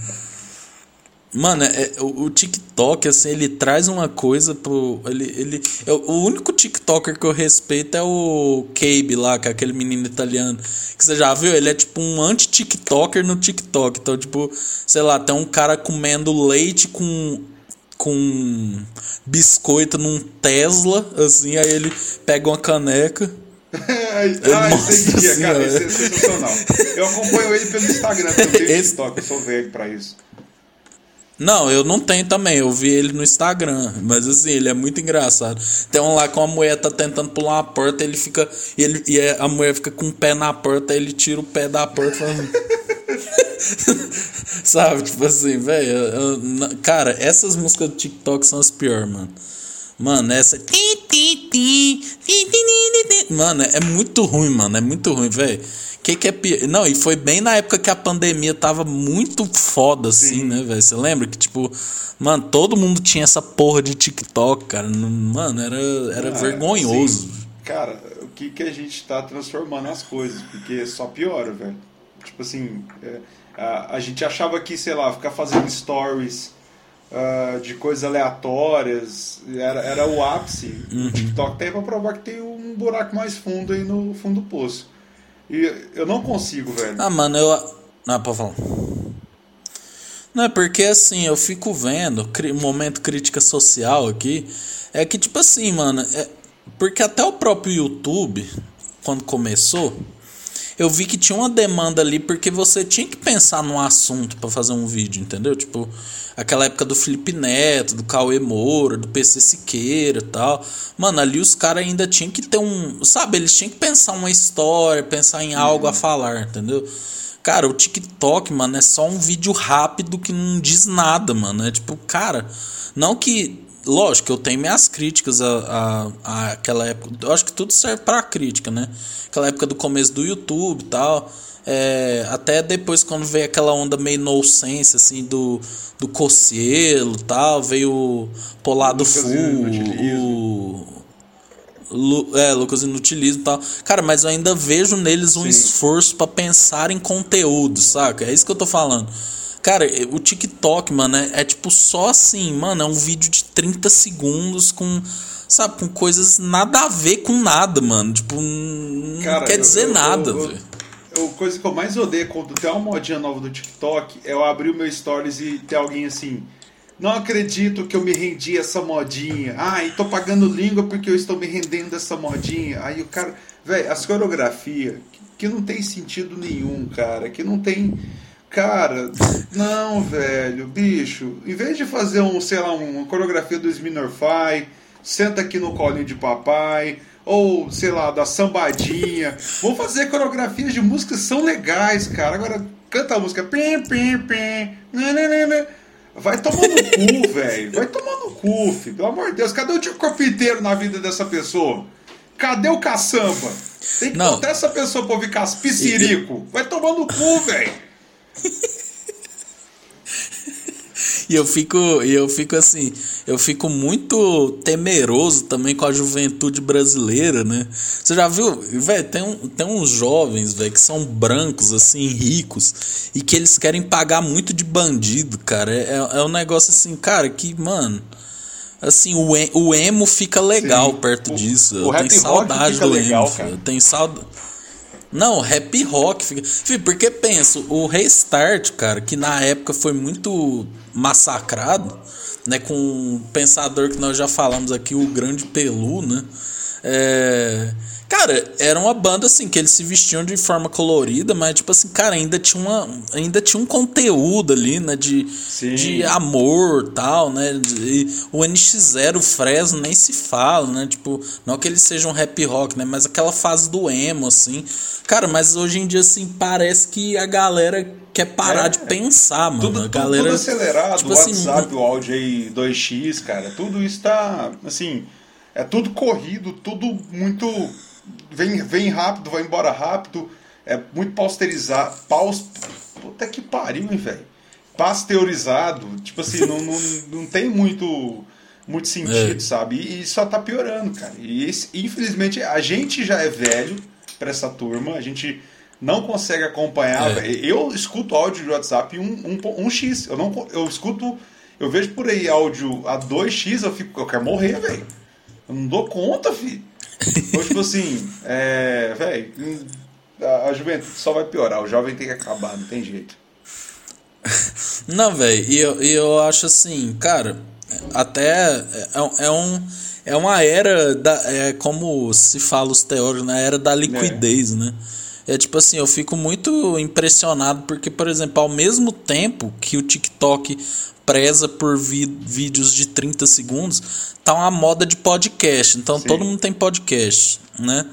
S1: Mano, é, o, o TikTok, assim, ele traz uma coisa pro. Ele, ele, é, o único TikToker que eu respeito é o Cabe lá, que é aquele menino italiano. Que você já viu? Ele é tipo um anti-TikToker no TikTok. Então, tipo, sei lá, tem um cara comendo leite com. Com biscoito num Tesla, assim, aí ele pega uma caneca.
S2: Ai,
S1: Nossa
S2: esse aqui, cara, esse é sensacional. Eu acompanho ele pelo Instagram, eu tenho
S1: Esse-
S2: TikTok, eu sou velho pra isso.
S1: Não, eu não tenho também. Eu vi ele no Instagram. Mas assim, ele é muito engraçado. Tem um lá que uma mulher tá tentando pular uma porta, ele fica. E, ele, e a mulher fica com o pé na porta, aí ele tira o pé da porta e faz. Sabe, tipo assim, velho. Cara, essas músicas do TikTok são as piores, mano. Mano, essa. Mano, é muito ruim, mano. É muito ruim, velho. Que que é pior? Não, e foi bem na época que a pandemia tava muito foda, assim, né, velho? Você lembra que, tipo, mano, todo mundo tinha essa porra de TikTok, cara. Mano, era, era
S2: Ah,
S1: vergonhoso.
S2: cara, o que, que a gente tá transformando as coisas? Porque só piora, velho. Tipo assim, é, a, a gente achava que, sei lá, ficar fazendo stories ah, de coisas aleatórias era, era o ápice.
S1: Uhum.
S2: O TikTok tem pra provar que tem um buraco mais fundo aí no fundo do poço. E eu não consigo, velho.
S1: Ah, mano, eu. Ah, pode falar. Não, é porque assim, eu fico vendo, cri- momento crítica social aqui, é que tipo assim, mano, é, porque até o próprio YouTube, quando começou, eu vi que tinha uma demanda ali porque você tinha que pensar num assunto pra fazer um vídeo, entendeu? Tipo, aquela época do Felipe Neto, do Cauê Moura, do PC Siqueira e tal. Mano, ali os caras ainda tinham que ter um. Sabe, eles tinham que pensar uma história, pensar em algo a falar, entendeu? Cara, o TikTok, mano, é só um vídeo rápido que não diz nada, mano. É tipo, cara, não que. Lógico, eu tenho minhas críticas a, a, a aquela época. Eu acho que tudo serve pra crítica, né? Aquela época do começo do YouTube e tal. É, até depois, quando veio aquela onda meio nonsense, assim, do, do Cocielo e tal, veio o Polado
S2: Lucas
S1: Full, o. Lu, é, Lucas Inutilismo e tal. Cara, mas eu ainda vejo neles um
S2: Sim.
S1: esforço pra pensar em conteúdo, saca? É isso que eu tô falando. Cara, o TikTok, mano, é, é tipo só assim, mano, é um vídeo de 30 segundos com, sabe, com coisas nada a ver com nada, mano. Tipo, não
S2: Cara,
S1: quer
S2: eu-
S1: dizer
S2: eu-
S1: nada, velho.
S2: A coisa que eu mais odeio quando tem uma modinha nova do TikTok é eu abrir o meu stories e ter alguém assim. Não acredito que eu me rendi a essa modinha. Ah, e tô pagando língua porque eu estou me rendendo a essa modinha. Aí o cara. Velho, as coreografias que, que não tem sentido nenhum, cara. Que não tem. Cara, não, velho, bicho. Em vez de fazer um, sei lá, uma coreografia do Sminorfy, senta aqui no colinho de papai, ou sei lá, da sambadinha. Vou fazer coreografias de músicas que são legais, cara. Agora canta a música. Pim, pim, pim. nananana. Vai tomar no cu, velho. Vai tomar no cu, filho. Pelo amor de Deus. Cadê o tio corpiteiro na vida dessa pessoa? Cadê o caçamba? Tem que
S1: Não.
S2: botar essa pessoa pra ouvir caspicirico. Vai tomar no cu, velho.
S1: E eu fico, eu fico assim, eu fico muito temeroso também com a juventude brasileira, né? Você já viu, velho, tem, um, tem uns jovens, velho, que são brancos, assim, ricos, e que eles querem pagar muito de bandido, cara. É, é é um negócio assim, cara, que, mano. Assim, o, o emo fica legal
S2: Sim.
S1: perto
S2: O-
S1: disso.
S2: o
S1: eu tenho saudade do
S2: legal,
S1: emo.
S2: cara.
S1: Eu tenho saudade. Não, rap rock. Fica... Porque penso, o Restart, cara, que na época foi muito massacrado, né? Com um pensador que nós já falamos aqui, o Grande Pelu, né? É... Cara, era uma banda assim que eles se vestiam de forma colorida, mas tipo assim, cara, ainda tinha uma ainda tinha um conteúdo ali, né, de,
S2: Sim.
S1: de amor, tal, né? E o NX0, o Fresno nem se fala, né? Tipo, não que eles sejam rap rock, né, mas aquela fase do emo assim. Cara, mas hoje em dia assim parece que a galera quer parar
S2: É.
S1: de pensar, mano.
S2: Tudo,
S1: a galera
S2: tudo acelerado,
S1: tipo
S2: o
S1: assim,
S2: WhatsApp, o áudio aí 2x, cara, tudo isso tá, assim, é tudo corrido, tudo muito, vem, vem rápido, vai embora rápido, é muito pasteurizado, paus, puta que pariu, hein, velho, pasteurizado, tipo assim, não, não, não tem muito, muito sentido,
S1: É.
S2: sabe, e, e só tá piorando, cara, e esse- infelizmente a gente já é velho pra essa turma, a gente não consegue acompanhar.
S1: É.
S2: Eu escuto áudio de WhatsApp 1 um, um, x Eu, não, eu escuto. Eu vejo por aí áudio a 2x, eu fico. Eu quero morrer, velho. Eu não dou conta, filho. Então, tipo assim, é. Velho, a, juventude só vai piorar. O jovem tem que acabar, não tem jeito.
S1: Não, velho, e eu, eu acho assim, cara, até é, é um é uma era da é como se fala os teóricos, na era da liquidez, né? É tipo assim, eu fico muito impressionado porque, por exemplo, ao mesmo tempo que o TikTok preza por vídeos de 30 segundos, tá uma moda de podcast. Então
S2: Sim.
S1: todo mundo tem podcast, né?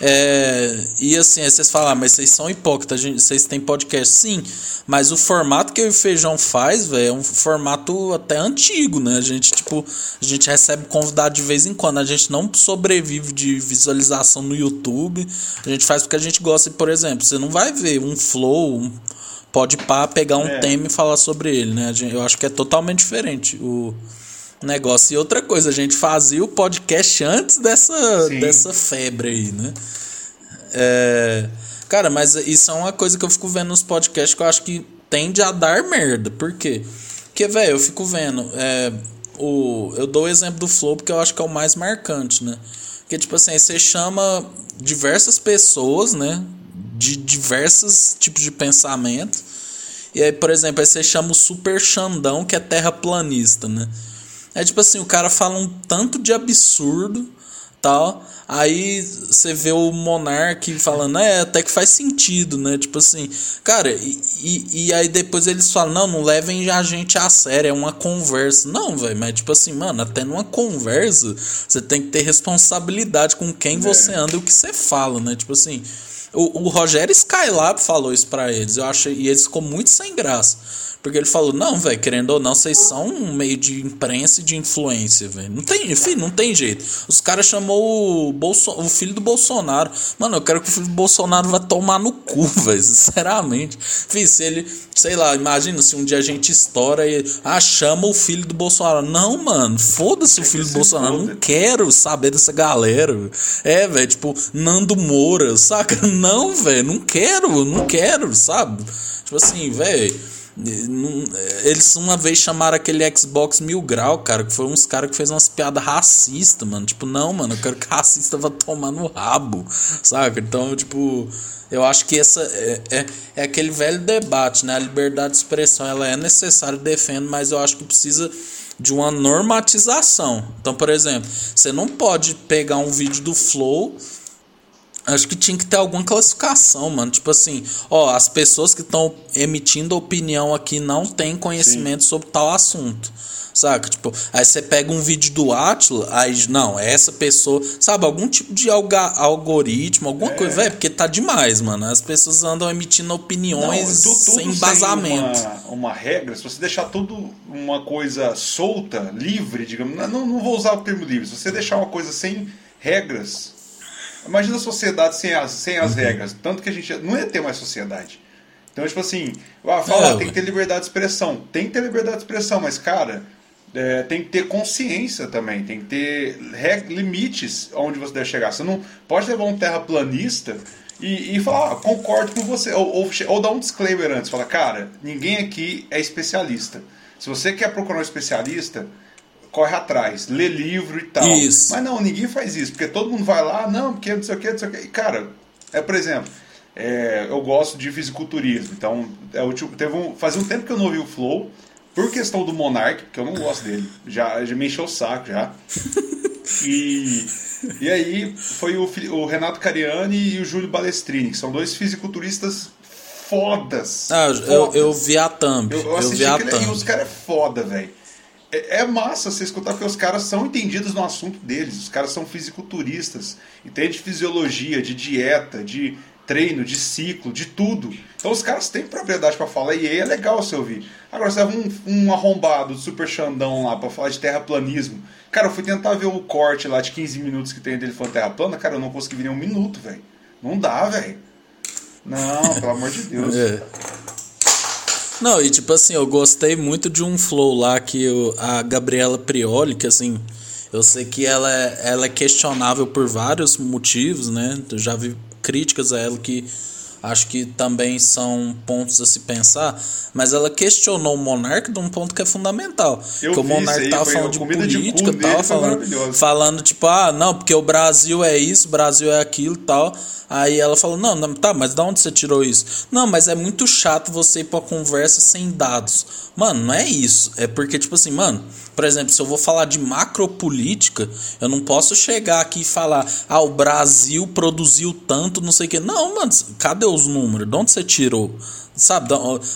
S1: É, e assim, aí vocês falam, ah, mas vocês são hipócritas, vocês têm podcast. Sim, mas o formato que o Feijão faz, velho, é um formato até antigo, né? A gente, tipo, a gente recebe convidado de vez em quando. A gente não sobrevive de visualização no YouTube. A gente faz porque a gente gosta, por exemplo, você não vai ver um flow, um pode pá, pegar um
S2: É.
S1: tema e falar sobre ele, né? Eu acho que é totalmente diferente o negócio. E outra coisa, a gente fazia o podcast antes dessa,
S2: Sim.
S1: dessa febre aí, né? É, cara, mas isso é uma coisa que eu fico vendo nos podcasts que eu acho que tende a dar merda. Por quê? Porque, velho, eu fico vendo. é, o, eu dou o exemplo do Flow porque eu acho que é o mais marcante, né? Porque, tipo assim, você chama diversas pessoas, né? De diversos tipos de pensamento. E aí, por exemplo, aí você chama o Super Xandão, que é terraplanista, né? É tipo assim, o cara fala um tanto de absurdo, tal. Aí você vê o Monark falando, é, até que faz sentido, né? Tipo assim, cara, e, e, e aí depois eles falam, não, não levem a gente a sério, é uma conversa. Não, velho, mas tipo assim, mano, até numa conversa você tem que ter responsabilidade com quem você anda e o que você fala, né? Tipo assim, o, o Rogério Skylab falou isso pra eles, eu achei, e eles ficou muito sem graça. Porque ele falou, não, velho, querendo ou não, vocês são um meio de imprensa e de influência, velho. Não tem, enfim, não tem jeito. Os caras chamou o, Bolso, o filho do Bolsonaro. Mano, eu quero que o filho do Bolsonaro vá tomar no cu, velho, sinceramente. Fih, se ele, sei lá, imagina se um dia a gente estoura e, ah, chama o filho do Bolsonaro. Não, mano, foda-se o filho do Bolsonaro. Não quero saber dessa galera. É, velho, tipo, Nando Moura, saca? Não, velho, não quero, não quero, sabe? Tipo assim, velho. Eles uma vez chamaram aquele Xbox Mil Grau, cara, que foi uns caras que fez umas piadas racistas, mano. Tipo, não, mano, eu quero que racista vá tomar no rabo, saca? Então, tipo, eu acho que essa é, é, é aquele velho debate, né? A liberdade de expressão, ela é necessária, defendo, mas eu acho que precisa de uma normatização. Então, por exemplo, você não pode pegar um vídeo do Flow Acho que tinha que ter alguma classificação, mano. Tipo assim, ó, as pessoas que estão emitindo opinião aqui não têm conhecimento sobre tal assunto. Saca? Tipo, aí você pega um vídeo do Atlas, aí, não, essa pessoa, sabe, algum tipo de alga- algoritmo, alguma coisa, velho, porque tá demais, mano. As pessoas andam emitindo opiniões
S2: tu- tudo
S1: sem embasamento.
S2: Uma, uma regra, se você deixar tudo uma coisa solta, livre, digamos, não, não vou usar o termo livre, se você deixar uma coisa sem regras, imagina a sociedade sem as, sem
S1: Uhum.
S2: as regras, tanto que a gente não ia ter mais sociedade. Então, tipo assim, ah, fala, tem que ter liberdade de expressão. Tem que ter liberdade de expressão, mas, cara, é, tem que ter consciência também, tem que ter limites onde você deve chegar. Você não pode levar um terraplanista e, e falar, ah, concordo com você, ou, ou, ou dar um disclaimer antes, falar, cara, ninguém aqui é especialista. Se você quer procurar um especialista, corre atrás, lê livro e tal.
S1: Isso.
S2: Mas não, ninguém faz isso, porque todo mundo vai lá, não, porque não sei o que, não sei o que. E, cara, é, por exemplo, É, eu gosto de fisiculturismo. Então, é, o, teve um, fazia um tempo que eu não ouvi o Flow, por questão do Monark, porque eu não gosto dele. Já, já me encheu o saco já. E, e aí foi o, o Renato Cariani e o Júlio Balestrini, que são dois fisiculturistas fodas.
S1: Ah,
S2: fodas.
S1: Eu, eu vi a thumb.
S2: Eu, eu assisti
S1: eu vi a thumb.
S2: e os caras é foda, velho. É, é, massa você escutar porque os caras são entendidos no assunto deles. Os caras são fisiculturistas. Entende de fisiologia, de dieta, de treino, de ciclo, de tudo. Então os caras têm propriedade para falar e aí é legal você ouvir. Agora você leva um, um arrombado super xandão lá para falar de terraplanismo. Cara, eu fui tentar ver o corte lá de 15 minutos que tem dele falando terra plana, cara, eu não consegui nem um minuto, velho. Não dá, velho. Não, pelo amor de Deus.
S1: É. Não, e tipo assim, eu gostei muito de um flow lá que eu, a Gabriela Prioli, que assim, eu sei que ela é, ela é questionável por vários motivos, né? Eu já vi críticas a ela que acho que também são pontos a se pensar, mas ela questionou o Monark de um ponto que é fundamental.
S2: Eu
S1: que o
S2: vi
S1: Monark
S2: isso aí,
S1: tava
S2: foi
S1: falando de
S2: de
S1: política,
S2: dele
S1: tava falando, falando tipo, ah, não, porque o Brasil é isso, o Brasil é aquilo e tal. Aí ela falou, não, não, tá, mas da onde você tirou isso? Não, mas é muito chato você ir pra conversa sem dados. Mano, não é isso. É porque, tipo assim, mano, por exemplo, se eu vou falar de macropolítica, eu não posso chegar aqui e falar, ah, o Brasil produziu tanto, não sei o quê. Não, mano, cadê os números? De onde você tirou? Sabe,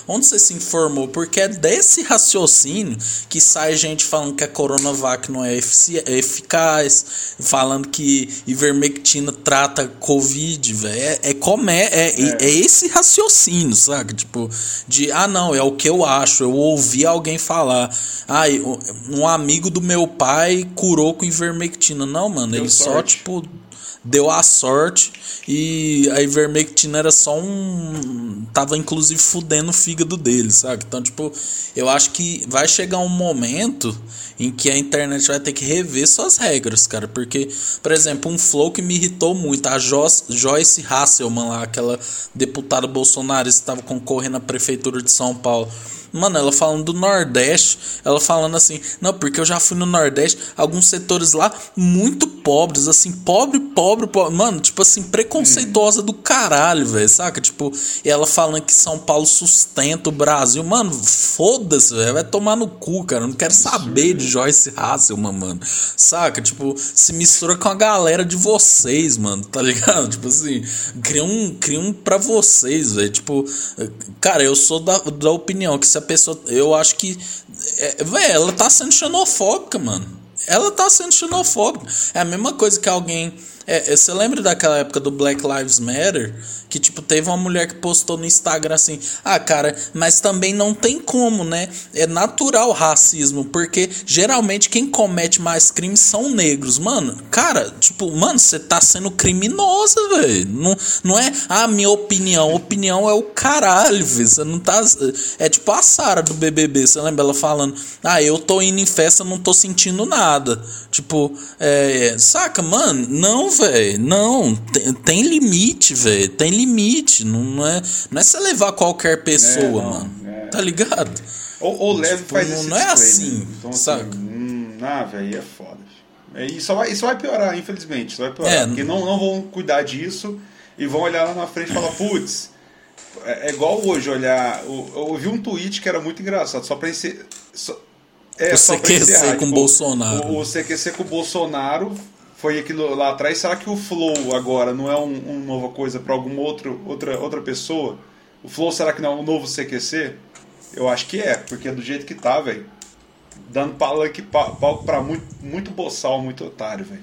S1: onde você se informou? Porque é desse raciocínio que sai gente falando que a Coronavac não é eficaz, falando que ivermectina trata Covid, velho. É, é, como é, é, é. é esse raciocínio, sabe? Tipo, de, ah, não, é o que eu acho. Eu ouvi alguém falar. Ah, um amigo do meu pai curou com ivermectina. Não, mano,
S2: Deu
S1: ele só,
S2: sorte.
S1: tipo, deu a sorte e a ivermectina era só um. Tava inclusive fudendo o fígado dele, sabe? Então, tipo, eu acho que vai chegar um momento em que a internet vai ter que rever suas regras, cara. Porque, por exemplo, um flow que me irritou muito, a Jos- Joyce Hasselman lá, aquela deputada bolsonarista que estava concorrendo à prefeitura de São Paulo. Mano, ela falando do Nordeste, ela falando assim, não, porque eu já fui no Nordeste, alguns setores lá muito pobres, assim, pobre, pobre, pobre. Mano, tipo assim, preconceituosa do caralho, velho, saca? Tipo, ela falando que São Paulo sustenta o Brasil. Mano, foda-se, velho, vai tomar no cu, cara. Eu não quero saber de Joyce Hasselman, mano. Saca? Tipo, se mistura com a galera de vocês, mano, tá ligado? Tipo assim, cria um, cria um pra vocês, velho. Tipo, cara, eu sou da, da opinião que se a pessoa. Eu acho que. É, velho, ela tá sendo xenofóbica, mano. Ela tá sendo xenofóbica. É a mesma coisa que alguém. É, é, você lembra daquela época do Black Lives Matter? Que, tipo, teve uma mulher que postou no Instagram assim: Ah, cara, mas também não tem como, né? É natural o racismo, porque geralmente quem comete mais crimes são negros. Mano, cara, tipo, mano, você tá sendo criminosa, velho. Não, não é a minha opinião. Opinião é o caralho, velho. Você não tá. É tipo a Sara do BBB. Você lembra ela falando: Ah, eu tô indo em festa, não tô sentindo nada. Tipo, é. Saca, mano? Não, velho. Não. Tem, tem limite, velho. Tem limite. Não, não, é, não é você levar qualquer pessoa,
S2: É, não,
S1: mano.
S2: é.
S1: Tá ligado?
S2: Ou, ou leve
S1: Tipo,
S2: faz
S1: não-
S2: esse
S1: não é assim,
S2: Então,
S1: saca?
S2: hum, ah, velho, é foda. É, e só vai, isso vai piorar, infelizmente. Isso vai piorar.
S1: É,
S2: porque não, não vão cuidar disso e vão olhar lá na frente e falar, putz, é, é igual hoje olhar. Eu, eu ouvi um tweet que era muito engraçado, só pra encer, só, é,
S1: O
S2: só pra
S1: CQC
S2: encerrar,
S1: com Bolsonaro.
S2: O, o CQC com o Bolsonaro foi aquilo lá atrás. Será que o Flow agora não é um, um nova coisa pra alguma outro, outra, outra pessoa? O Flow será que não é um novo CQC? Eu acho que é, porque é do jeito que tá, velho. Dando palanque, pa- palco pra muito, muito boçal, muito otário, velho.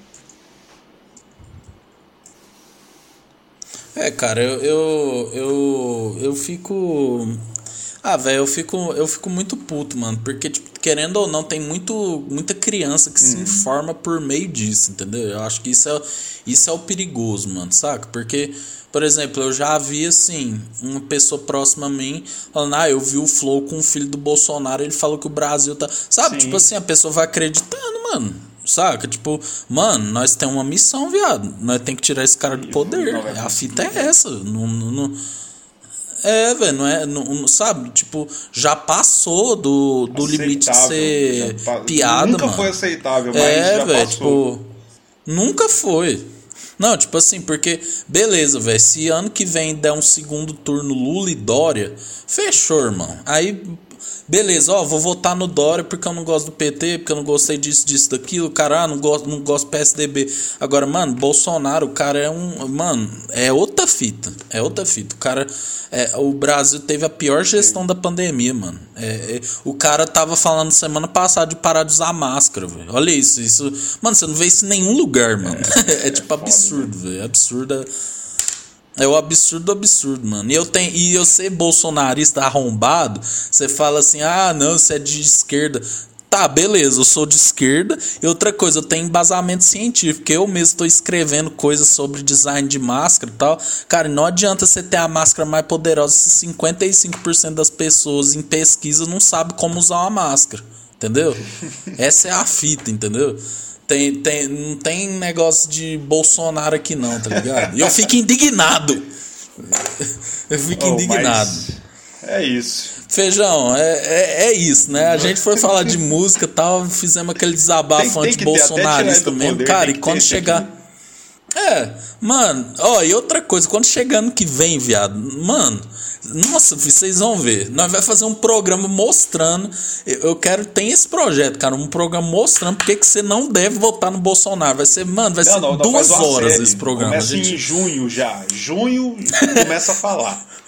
S1: É, cara, eu, eu, eu, eu fico. Ah, velho, eu fico, eu fico muito puto, mano. Porque, tipo, querendo ou não, tem muito, muita criança que se informa por meio disso, entendeu? Eu acho que isso é, isso é o perigoso, mano, saca? Porque, por exemplo, eu já vi, assim, uma pessoa próxima a mim falando, ah, eu vi o Flow com o filho do Bolsonaro, ele falou que o Brasil tá. Sabe?
S2: Sim.
S1: Tipo assim, a pessoa vai acreditando, mano. Saca? Tipo, mano, nós temos uma missão, viado. Nós tem que tirar esse cara do poder.
S2: vai
S1: A fita é essa. Não, não, não- É, velho, não é. Não, sabe? Tipo, já passou do, do limite de ser
S2: pa-
S1: piada,
S2: Nunca
S1: mano.
S2: foi aceitável, mas
S1: É,
S2: já
S1: velho,
S2: passou.
S1: tipo. Nunca foi. Não, tipo assim, porque, beleza, velho. Se ano que vem der um segundo turno Lula e Dória, fechou, irmão. Aí, beleza, ó, vou votar no Dória porque eu não gosto do PT, porque eu não gostei disso, disso, daquilo. Cara, ah, não gosto, não gosto do PSDB. Agora, mano, Bolsonaro, o cara é um. Mano, é outra fita. É outra fita. O cara. É, o Brasil teve a pior gestão da pandemia, mano. É, é, o cara tava falando semana passada de parar de usar máscara, velho. Olha isso, isso. Mano, você não vê isso em nenhum lugar, mano. É, tipo
S2: foda,
S1: absurdo, velho. É absurdo. É o absurdo absurdo, mano. E eu tenho e eu ser bolsonarista arrombado, você fala assim: "Ah, não, você é de esquerda". Tá, beleza, eu sou de esquerda. E outra coisa, eu tenho embasamento científico. Eu mesmo estou escrevendo coisas sobre design de máscara e tal. Cara, não adianta você ter a máscara mais poderosa se 55% das pessoas em pesquisa não sabe como usar uma máscara. Entendeu? Essa é a fita, entendeu? Tem, tem, não tem negócio de Bolsonaro aqui não, tá ligado? E eu fico indignado. Eu fico
S2: Oh,
S1: indignado.
S2: É isso.
S1: Feijão, é, é, é isso, né? A gente foi falar de música e tal, fizemos aquele desabafo anti-bolsonarista mesmo.
S2: poder,
S1: Cara, e quando chegar.
S2: sempre.
S1: É, mano, ó, e outra coisa, quando chegar ano que vem, viado, mano, nossa, vocês vão ver. Nós vai fazer um programa mostrando. Eu quero, tem esse projeto, cara, um programa mostrando porque que você não deve votar no Bolsonaro. Vai ser, mano, vai ser
S2: Não, não, não,
S1: duas horas
S2: série.
S1: esse programa.
S2: Começa
S1: gente-
S2: em junho já. Junho começa a falar.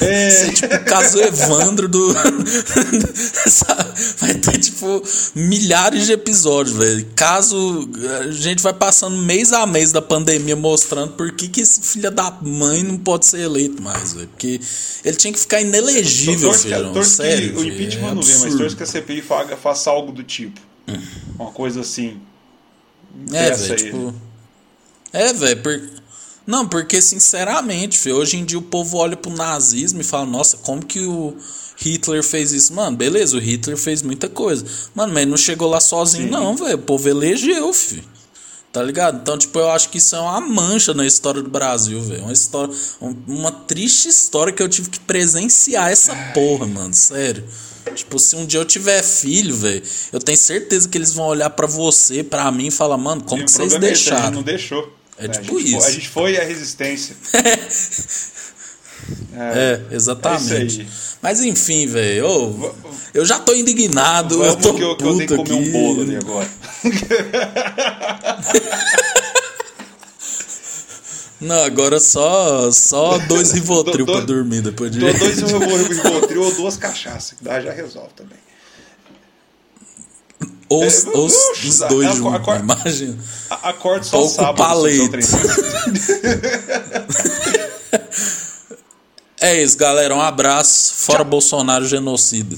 S2: É,
S1: Ser tipo o caso Evandro do. Vai ter, tipo, milhares de episódios, velho. Caso. A gente vai passando mês a mês da pandemia mostrando por que, que esse filho da mãe não pode ser eleito mais, velho. Porque ele tinha que ficar inelegível,
S2: que-
S1: filho.
S2: torço que
S1: Sério.
S2: o
S1: velho,
S2: impeachment
S1: é
S2: não vem, mas torço que a CPI faga, faça algo do tipo. Uma coisa assim.
S1: É, velho, tipo. É, velho, por... Não, porque sinceramente, filho, hoje em dia o povo olha pro nazismo e fala, nossa, como que o Hitler fez isso? Mano, beleza, o Hitler fez muita coisa. Mano, mas ele não chegou lá sozinho,
S2: Sim.
S1: não, velho. O povo elegeu, filho. Tá ligado? Então, tipo, eu acho que isso é uma mancha na história do Brasil, velho. Uma história. um- Uma triste história que eu tive que presenciar essa porra, mano. Sério. Tipo, se um dia eu tiver filho, velho, eu tenho certeza que eles vão olhar pra você, pra mim e falar, mano, como
S2: E
S1: que vocês
S2: é
S1: deixaram?
S2: não deixou.
S1: É
S2: a
S1: tipo
S2: foi-
S1: isso.
S2: a gente foi a resistência.
S1: É, exatamente.
S2: É isso aí.
S1: Mas enfim, velho, ô, eu já tô indignado, eu
S2: Vamos
S1: tô
S2: que eu, que eu tenho que comer
S1: aqui.
S2: um bolo ali agora.
S1: Não, agora só só dois Rivotril pra dormir depois de...
S2: Dois Rivotril ou duas cachaças, que dá, já resolve também.
S1: Ou os,
S2: É,
S1: ou os- dois juntos, imagina.
S2: Acorde só
S1: Pouco
S2: sábado.
S1: paleta. É isso, galera, um abraço. Fora Bolsonaro genocida.